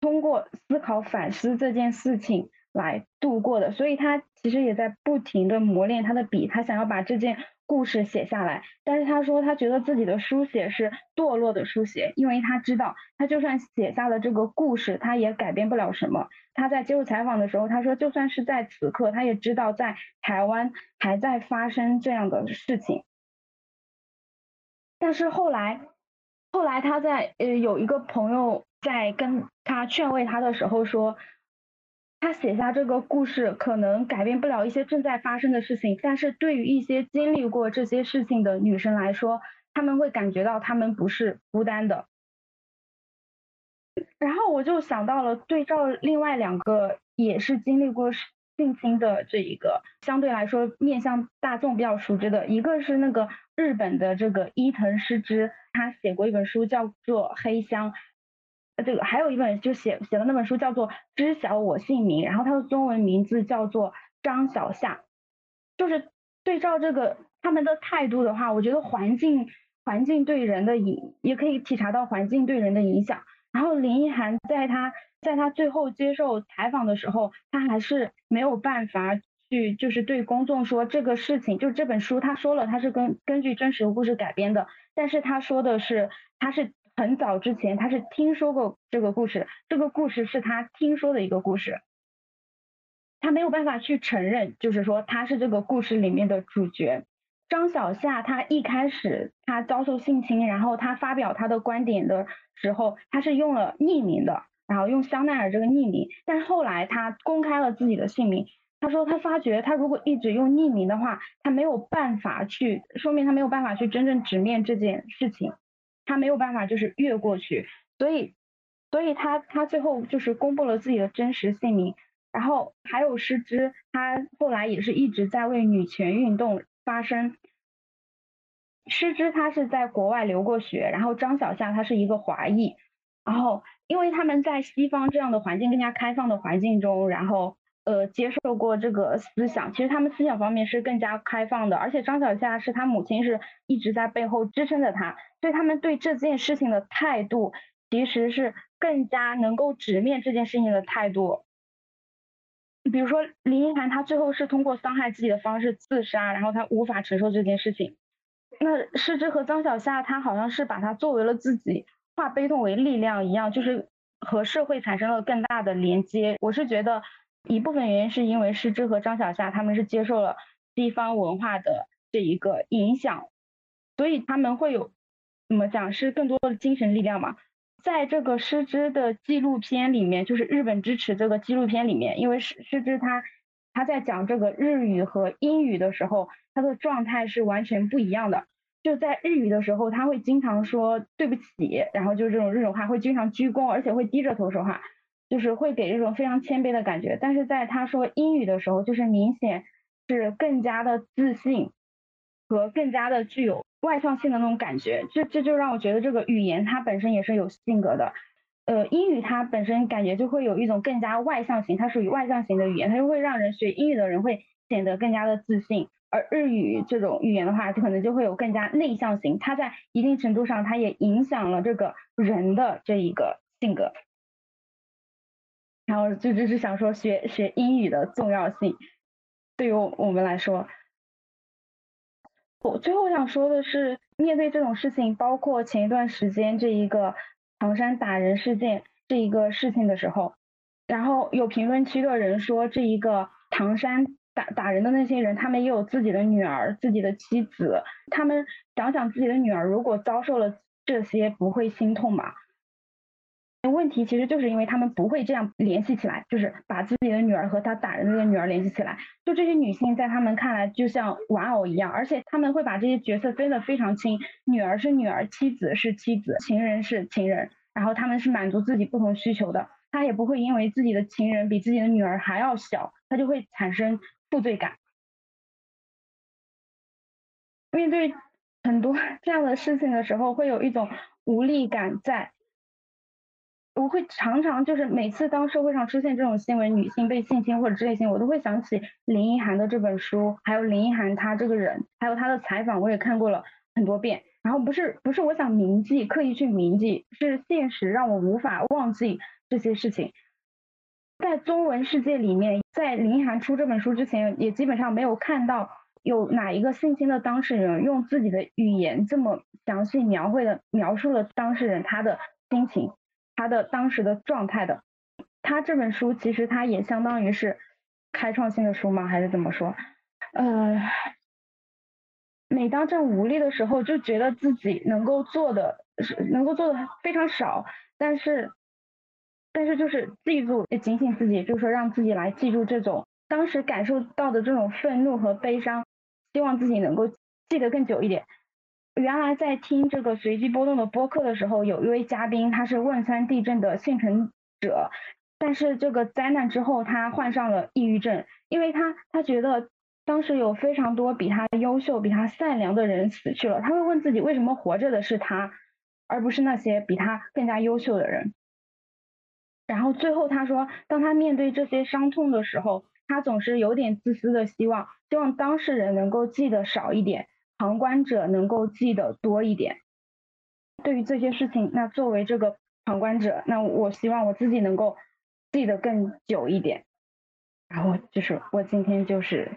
通过思考反思这件事情来度过的，所以她其实也在不停的磨练他的笔，他想要把这件。故事写下来，但是他说他觉得自己的书写是堕落的书写，因为他知道他就算写下了这个故事，他也改变不了什么。他在接受采访的时候，他说就算是在此刻，他也知道在台湾还在发生这样的事情。但是后来，后来他在呃有一个朋友在跟他劝慰他的时候说。他写下这个故事，可能改变不了一些正在发生的事情，但是对于一些经历过这些事情的女生来说，他们会感觉到他们不是孤单的。然后我就想到了对照另外两个也是经历过性侵的这一个，相对来说面向大众比较熟知的，一个是那个日本的这个伊藤诗织，他写过一本书叫做《黑箱》。这个还有一本就写写的那本书叫做《知晓我姓名》，然后它的中文名字叫做张小夏。就是对照这个他们的态度的话，我觉得环境环境对人的影也可以体察到环境对人的影响。然后林一涵在他在他最后接受采访的时候，他还是没有办法去就是对公众说这个事情，就这本书他说了他是根根据真实故事改编的，但是他说的是他是。很早之前，他是听说过这个故事，这个故事是他听说的一个故事，他没有办法去承认，就是说他是这个故事里面的主角。张小夏，他一开始他遭受性侵，然后他发表他的观点的时候，他是用了匿名的，然后用香奈儿这个匿名，但后来他公开了自己的姓名，他说他发觉他如果一直用匿名的话，他没有办法去，说明他没有办法去真正直面这件事情。他没有办法就是越过去，所以，所以他他最后就是公布了自己的真实姓名，然后还有师之，他后来也是一直在为女权运动发声。师之他是在国外留过学，然后张小夏他是一个华裔，然后因为他们在西方这样的环境更加开放的环境中，然后。呃，接受过这个思想，其实他们思想方面是更加开放的，而且张小夏是他母亲是一直在背后支撑着他，所以他们对这件事情的态度其实是更加能够直面这件事情的态度。比如说林一涵，他最后是通过伤害自己的方式自杀，然后他无法承受这件事情。那失之和张小夏，他好像是把他作为了自己化悲痛为力量一样，就是和社会产生了更大的连接。我是觉得。一部分原因是因为师之和张小夏他们是接受了地方文化的这一个影响，所以他们会有怎么讲是更多的精神力量嘛。在这个师之的纪录片里面，就是日本支持这个纪录片里面，因为师师之他他在讲这个日语和英语的时候，他的状态是完全不一样的。就在日语的时候，他会经常说对不起，然后就是这种日语话会经常鞠躬，而且会低着头说话。就是会给这种非常谦卑的感觉，但是在他说英语的时候，就是明显是更加的自信和更加的具有外向性的那种感觉。这这就让我觉得这个语言它本身也是有性格的。呃，英语它本身感觉就会有一种更加外向型，它属于外向型的语言，它就会让人学英语的人会显得更加的自信。而日语这种语言的话，可能就会有更加内向型，它在一定程度上它也影响了这个人的这一个性格。然后就就是想说学学英语的重要性，对于我们来说，我最后想说的是，面对这种事情，包括前一段时间这一个唐山打人事件这一个事情的时候，然后有评论区的人说，这一个唐山打打人的那些人，他们也有自己的女儿、自己的妻子，他们想想自己的女儿如果遭受了这些，不会心痛吗？问题其实就是因为他们不会这样联系起来，就是把自己的女儿和他打人的那个女儿联系起来。就这些女性在他们看来就像玩偶一样，而且他们会把这些角色分得非常清，女儿是女儿，妻子是妻子，情人是情人，然后他们是满足自己不同需求的。他也不会因为自己的情人比自己的女儿还要小，他就会产生负罪感。面对很多 [laughs] 这样的事情的时候，会有一种无力感在。我会常常就是每次当社会上出现这种新闻，女性被性侵或者之类新闻，我都会想起林一涵的这本书，还有林一涵她这个人，还有她的采访，我也看过了很多遍。然后不是不是我想铭记，刻意去铭记，是现实让我无法忘记这些事情。在中文世界里面，在林奕涵出这本书之前，也基本上没有看到有哪一个性侵的当事人用自己的语言这么详细描绘的描述了当事人他的心情，他的当时的状态的。他这本书其实他也相当于是开创性的书吗？还是怎么说？呃。每当正无力的时候，就觉得自己能够做的是能够做的非常少，但是，但是就是记住，也警醒自己，就是说让自己来记住这种当时感受到的这种愤怒和悲伤，希望自己能够记得更久一点。原来在听这个随机波动的播客的时候，有一位嘉宾，他是汶川地震的幸存者，但是这个灾难之后，他患上了抑郁症，因为他他觉得。当时有非常多比他优秀、比他善良的人死去了，他会问自己为什么活着的是他，而不是那些比他更加优秀的人。然后最后他说，当他面对这些伤痛的时候，他总是有点自私的希望，希望当事人能够记得少一点，旁观者能够记得多一点。对于这些事情，那作为这个旁观者，那我希望我自己能够记得更久一点。然后就是我今天就是。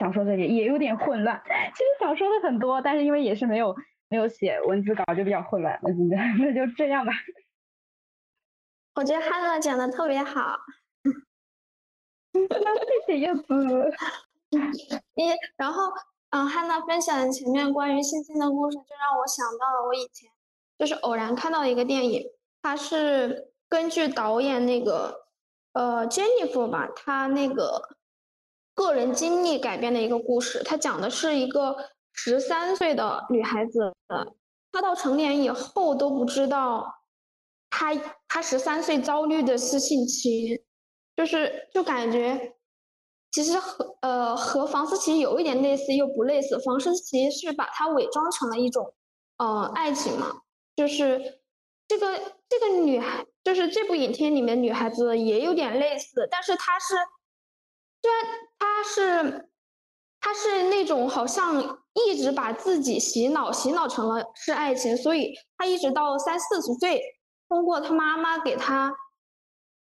想说这些也有点混乱，其实想说的很多，但是因为也是没有没有写文字稿，就比较混乱。那那就这样吧。[laughs] 我觉得汉娜讲的特别好。[laughs] 那谢谢叶子。[laughs] 你然后嗯，汉娜分享前面关于性侵的故事，就让我想到了我以前就是偶然看到一个电影，它是根据导演那个呃 Jennifer 吧，他那个。个人经历改编的一个故事，它讲的是一个十三岁的女孩子，她到成年以后都不知道，她她十三岁遭遇的是性侵，就是就感觉其实和呃和房思琪有一点类似又不类似，房思琪是把它伪装成了一种呃爱情嘛，就是这个这个女孩就是这部影片里面女孩子也有点类似，但是她是。虽然他是，他是那种好像一直把自己洗脑，洗脑成了是爱情，所以他一直到三四十岁，通过他妈妈给他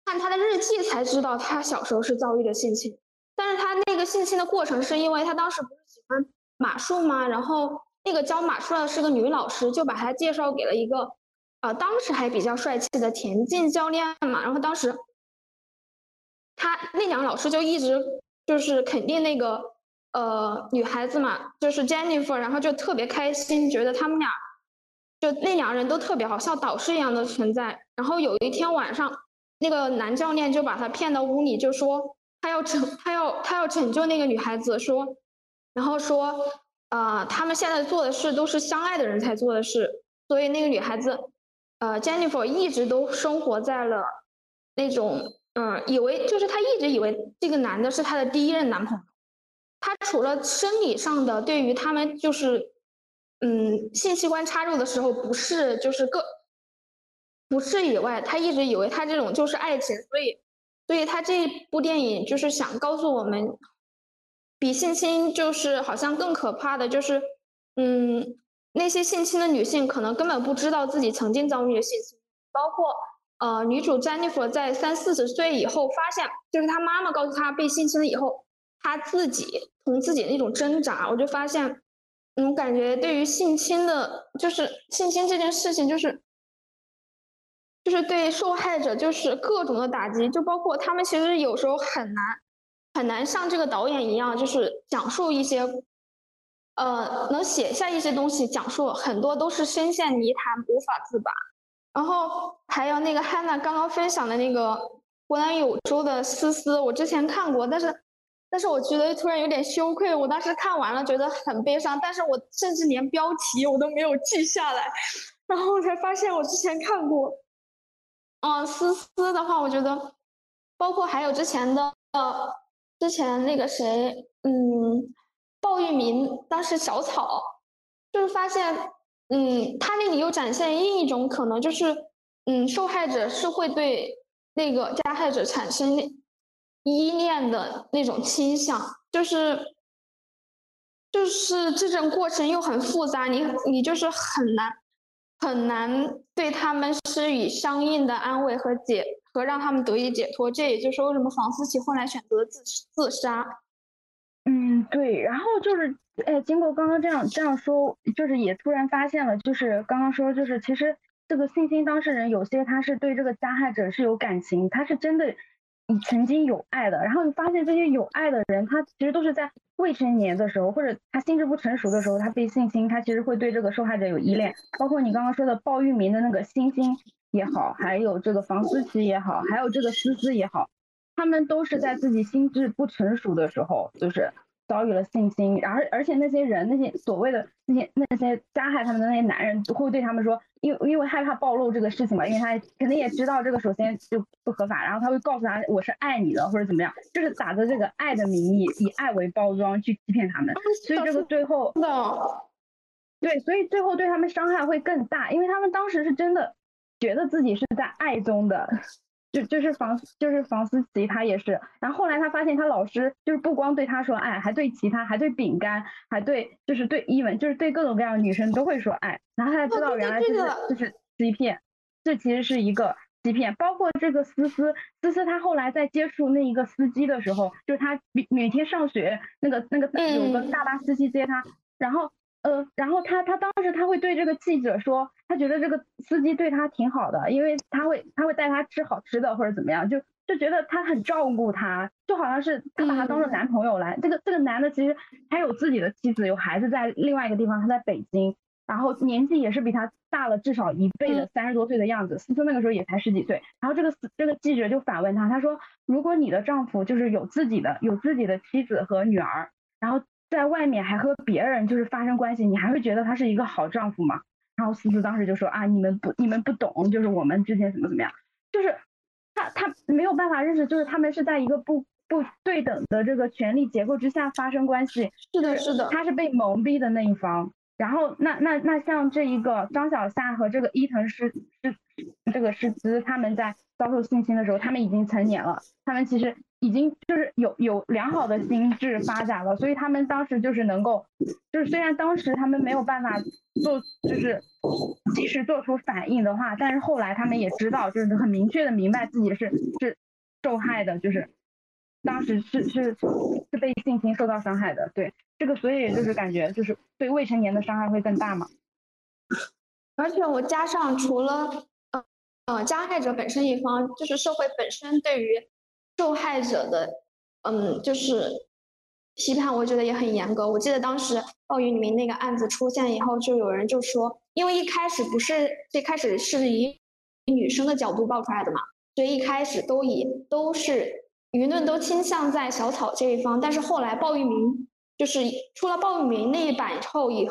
看他的日记才知道他小时候是遭遇的性侵。但是他那个性侵的过程是因为他当时不是喜欢马术吗？然后那个教马术的是个女老师，就把他介绍给了一个，呃，当时还比较帅气的田径教练嘛。然后当时。他那两个老师就一直就是肯定那个呃女孩子嘛，就是 Jennifer，然后就特别开心，觉得他们俩就那两个人都特别好，像导师一样的存在。然后有一天晚上，那个男教练就把他骗到屋里，就说他要拯他要他要拯救那个女孩子，说然后说呃他们现在做的事都是相爱的人才做的事，所以那个女孩子呃 Jennifer 一直都生活在了那种。嗯，以为就是她一直以为这个男的是她的第一任男朋友。她除了生理上的对于他们就是，嗯，性器官插入的时候不是就是个不是以外，她一直以为他这种就是爱情。所以，所以他这部电影就是想告诉我们，比性侵就是好像更可怕的就是，嗯，那些性侵的女性可能根本不知道自己曾经遭遇了性侵，包括。呃，女主 Jennifer 在三四十岁以后发现，就是她妈妈告诉她被性侵了以后，她自己从自己那种挣扎，我就发现，嗯，感觉对于性侵的，就是性侵这件事情，就是，就是对受害者就是各种的打击，就包括他们其实有时候很难，很难像这个导演一样，就是讲述一些，呃，能写下一些东西，讲述很多都是深陷泥潭无法自拔。然后还有那个汉娜刚刚分享的那个湖南永州的思思，我之前看过，但是，但是我觉得突然有点羞愧。我当时看完了，觉得很悲伤，但是我甚至连标题我都没有记下来，然后才发现我之前看过。嗯，思思的话，我觉得，包括还有之前的，呃，之前那个谁，嗯，鲍玉明，当时小草，就是发现。嗯，他那里又展现另一种可能，就是，嗯，受害者是会对那个加害者产生依恋的那种倾向，就是，就是这种过程又很复杂，你你就是很难很难对他们施以相应的安慰和解和让他们得以解脱。这也就是为什么房思琪后来选择自自杀。嗯，对。然后就是，哎，经过刚刚这样这样说，就是也突然发现了，就是刚刚说，就是其实这个信心当事人有些他是对这个加害者是有感情，他是真的。你曾经有爱的，然后你发现这些有爱的人，他其实都是在未成年的时候，或者他心智不成熟的时候，他被性侵，他其实会对这个受害者有依恋。包括你刚刚说的鲍玉明的那个星星也好，还有这个房思琪也好，还有这个思思也好，他们都是在自己心智不成熟的时候，就是。遭遇了性侵，然后而且那些人那些所谓的那些那些加害他们的那些男人会对他们说，因为因为害怕暴露这个事情嘛，因为他肯定也知道这个首先就不合法，然后他会告诉他我是爱你的或者怎么样，就是打着这个爱的名义，以爱为包装去欺骗他们，所以这个最后的，对，所以最后对他们伤害会更大，因为他们当时是真的觉得自己是在爱中的。就就是房就是房思琪，他也是。然后后来他发现他老师就是不光对他说爱，还对其他，还对饼干，还对就是对伊文，就是对各种各样的女生都会说爱。然后他才知道原来就是就是欺骗，这其实是一个欺骗。包括这个思思思思，她后来在接触那一个司机的时候，就是他每每天上学那个那个有个大巴司机接她，然后。呃，然后他他当时他会对这个记者说，他觉得这个司机对他挺好的，因为他会他会带他吃好吃的或者怎么样，就就觉得他很照顾他，就好像是他把他当做男朋友来。这个这个男的其实他有自己的妻子，有孩子在另外一个地方，他在北京，然后年纪也是比他大了至少一倍的三十多岁的样子。思思那个时候也才十几岁，然后这个这个记者就反问他，他说如果你的丈夫就是有自己的有自己的妻子和女儿，然后。在外面还和别人就是发生关系，你还会觉得他是一个好丈夫吗？然后思思当时就说啊，你们不你们不懂，就是我们之间怎么怎么样，就是他他没有办法认识，就是他们是在一个不不对等的这个权力结构之下发生关系。是的，是的，他是被蒙蔽的那一方。然后那那那像这一个张小夏和这个伊藤诗诗这个诗姿，他们在遭受性侵的时候，他们已经成年了，他们其实已经就是有有良好的心智发展了，所以他们当时就是能够，就是虽然当时他们没有办法做，就是及时做出反应的话，但是后来他们也知道，就是很明确的明白自己是是受害的，就是当时是是是被性侵受到伤害的，对。这个所以就是感觉就是对未成年的伤害会更大嘛，而且我加上除了呃呃加害者本身一方，就是社会本身对于受害者的嗯就是批判，我觉得也很严格。我记得当时鲍鱼里面那个案子出现以后，就有人就说，因为一开始不是最开始是以女生的角度爆出来的嘛，所以一开始都以都是舆论都倾向在小草这一方，但是后来鲍玉明。就是出了鲍玉明那一版以后，以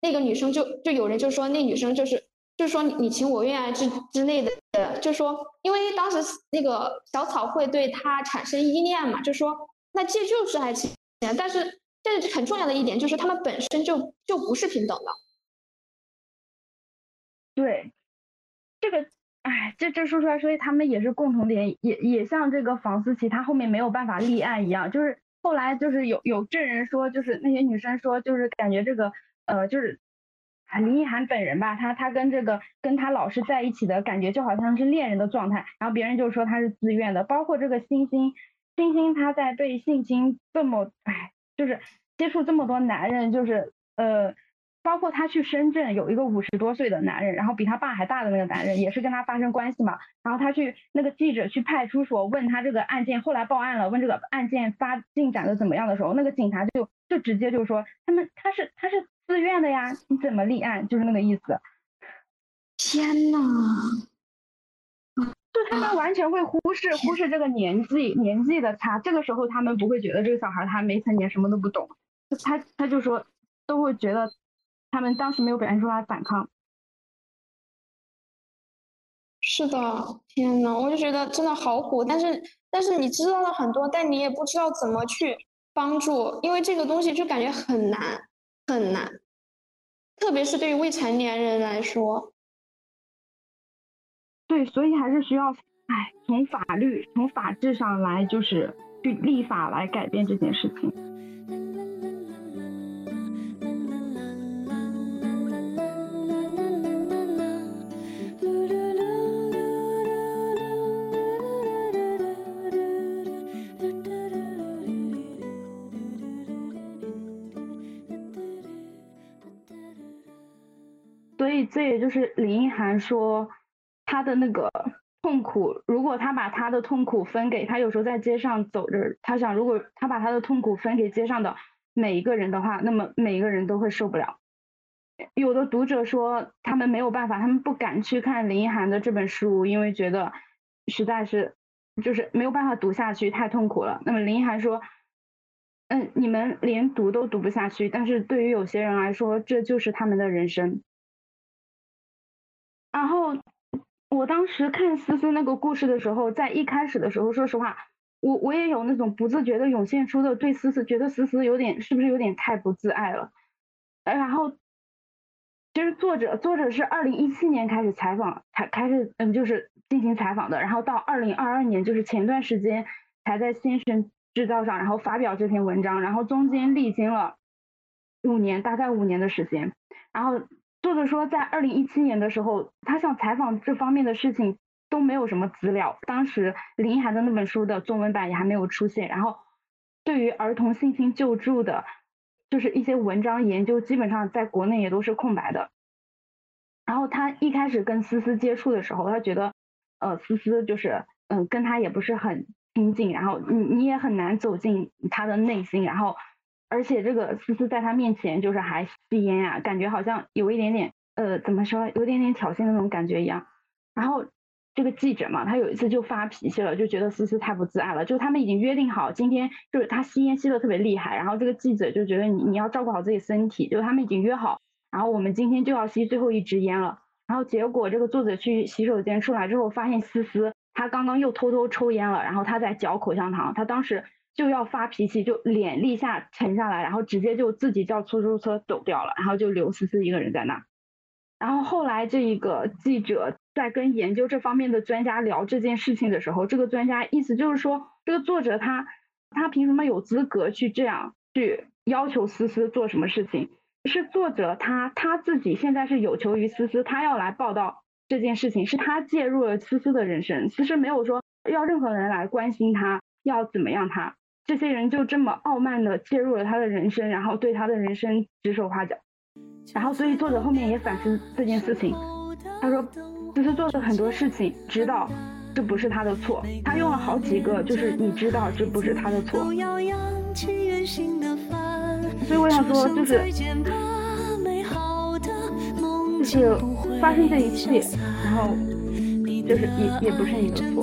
那个女生就就有人就说那女生就是就说你情我愿啊之之类的，就说因为当时那个小草会对他产生依恋嘛，就说那这就是爱情，但是这是很重要的一点，就是他们本身就就不是平等的。对，这个哎，这这说出来，所以他们也是共同点，也也像这个房思琪，她后面没有办法立案一样，就是。后来就是有有证人说，就是那些女生说，就是感觉这个呃，就是林奕涵本人吧，他他跟这个跟他老师在一起的感觉就好像是恋人的状态，然后别人就说他是自愿的，包括这个星星星星他在被性侵这么哎，就是接触这么多男人，就是呃。包括他去深圳有一个五十多岁的男人，然后比他爸还大的那个男人，也是跟他发生关系嘛。然后他去那个记者去派出所问他这个案件，后来报案了，问这个案件发进展的怎么样的时候，那个警察就就直接就说他们他是他是自愿的呀，你怎么立案？就是那个意思。天呐，就他们完全会忽视忽视这个年纪年纪的差，这个时候他们不会觉得这个小孩他没成年什么都不懂，他他就说都会觉得。他们当时没有表现出来反抗。是的，天呐，我就觉得真的好苦。但是，但是你知道了很多，但你也不知道怎么去帮助，因为这个东西就感觉很难，很难，特别是对于未成年人来说。对，所以还是需要，哎，从法律、从法制上来，就是去立法来改变这件事情。这也就是林一涵说他的那个痛苦，如果他把他的痛苦分给他，有时候在街上走着，他想如果他把他的痛苦分给街上的每一个人的话，那么每一个人都会受不了。有的读者说他们没有办法，他们不敢去看林一涵的这本书，因为觉得实在是就是没有办法读下去，太痛苦了。那么林一涵说。嗯，你们连读都读不下去，但是对于有些人来说，这就是他们的人生。然后我当时看思思那个故事的时候，在一开始的时候，说实话，我我也有那种不自觉的涌现出的对思思，觉得思思有点是不是有点太不自爱了。然后其实作者作者是二零一七年开始采访，才开始嗯就是进行采访的，然后到二零二二年，就是前段时间才在先生。制造上，然后发表这篇文章，然后中间历经了五年，大概五年的时间。然后作者说，在二零一七年的时候，他想采访这方面的事情都没有什么资料。当时林涵的那本书的中文版也还没有出现。然后对于儿童性侵救助的，就是一些文章研究，基本上在国内也都是空白的。然后他一开始跟思思接触的时候，他觉得，呃，思思就是嗯，跟他也不是很。亲近，然后你你也很难走进他的内心，然后而且这个思思在他面前就是还吸烟呀，感觉好像有一点点呃怎么说，有点点挑衅的那种感觉一样。然后这个记者嘛，他有一次就发脾气了，就觉得思思太不自爱了。就他们已经约定好今天就是他吸烟吸的特别厉害，然后这个记者就觉得你你要照顾好自己身体，就他们已经约好，然后我们今天就要吸最后一支烟了。然后结果这个作者去洗手间出来之后，发现思思。他刚刚又偷偷抽烟了，然后他在嚼口香糖，他当时就要发脾气，就脸立下沉下来，然后直接就自己叫出租车走掉了，然后就留思思一个人在那。然后后来这一个记者在跟研究这方面的专家聊这件事情的时候，这个专家意思就是说，这个作者他他凭什么有资格去这样去要求思思做什么事情？是作者他他自己现在是有求于思思，他要来报道。这件事情是他介入了思思的人生，其实没有说要任何人来关心他，要怎么样他，这些人就这么傲慢的介入了他的人生，然后对他的人生指手画脚，然后所以作者后面也反思这件事情，他说其实做的很多事情，知道这不是他的错，他用了好几个就是你知道这不是他的错，所以我想说就是。就是发生这一切，然后就是也也不是你的错。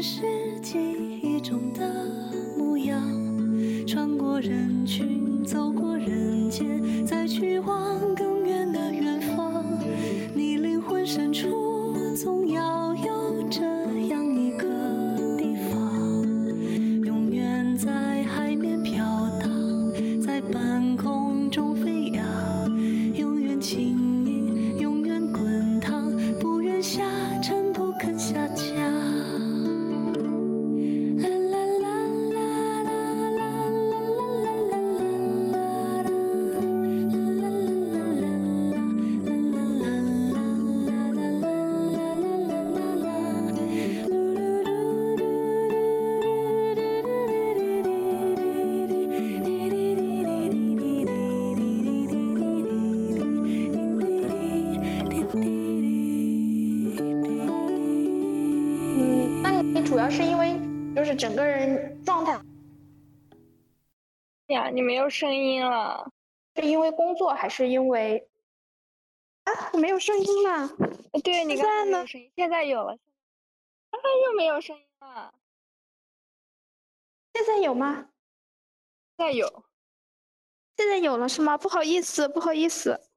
是记忆中的模样，穿过人群，走过人间，再去往更远的远方，你灵魂深处呀，你没有声音了，是因为工作还是因为啊？我没有声音了。对你刚才没有声音，现在有了，刚才又没有声音了。现在有吗？现在有，现在有了是吗？不好意思，不好意思。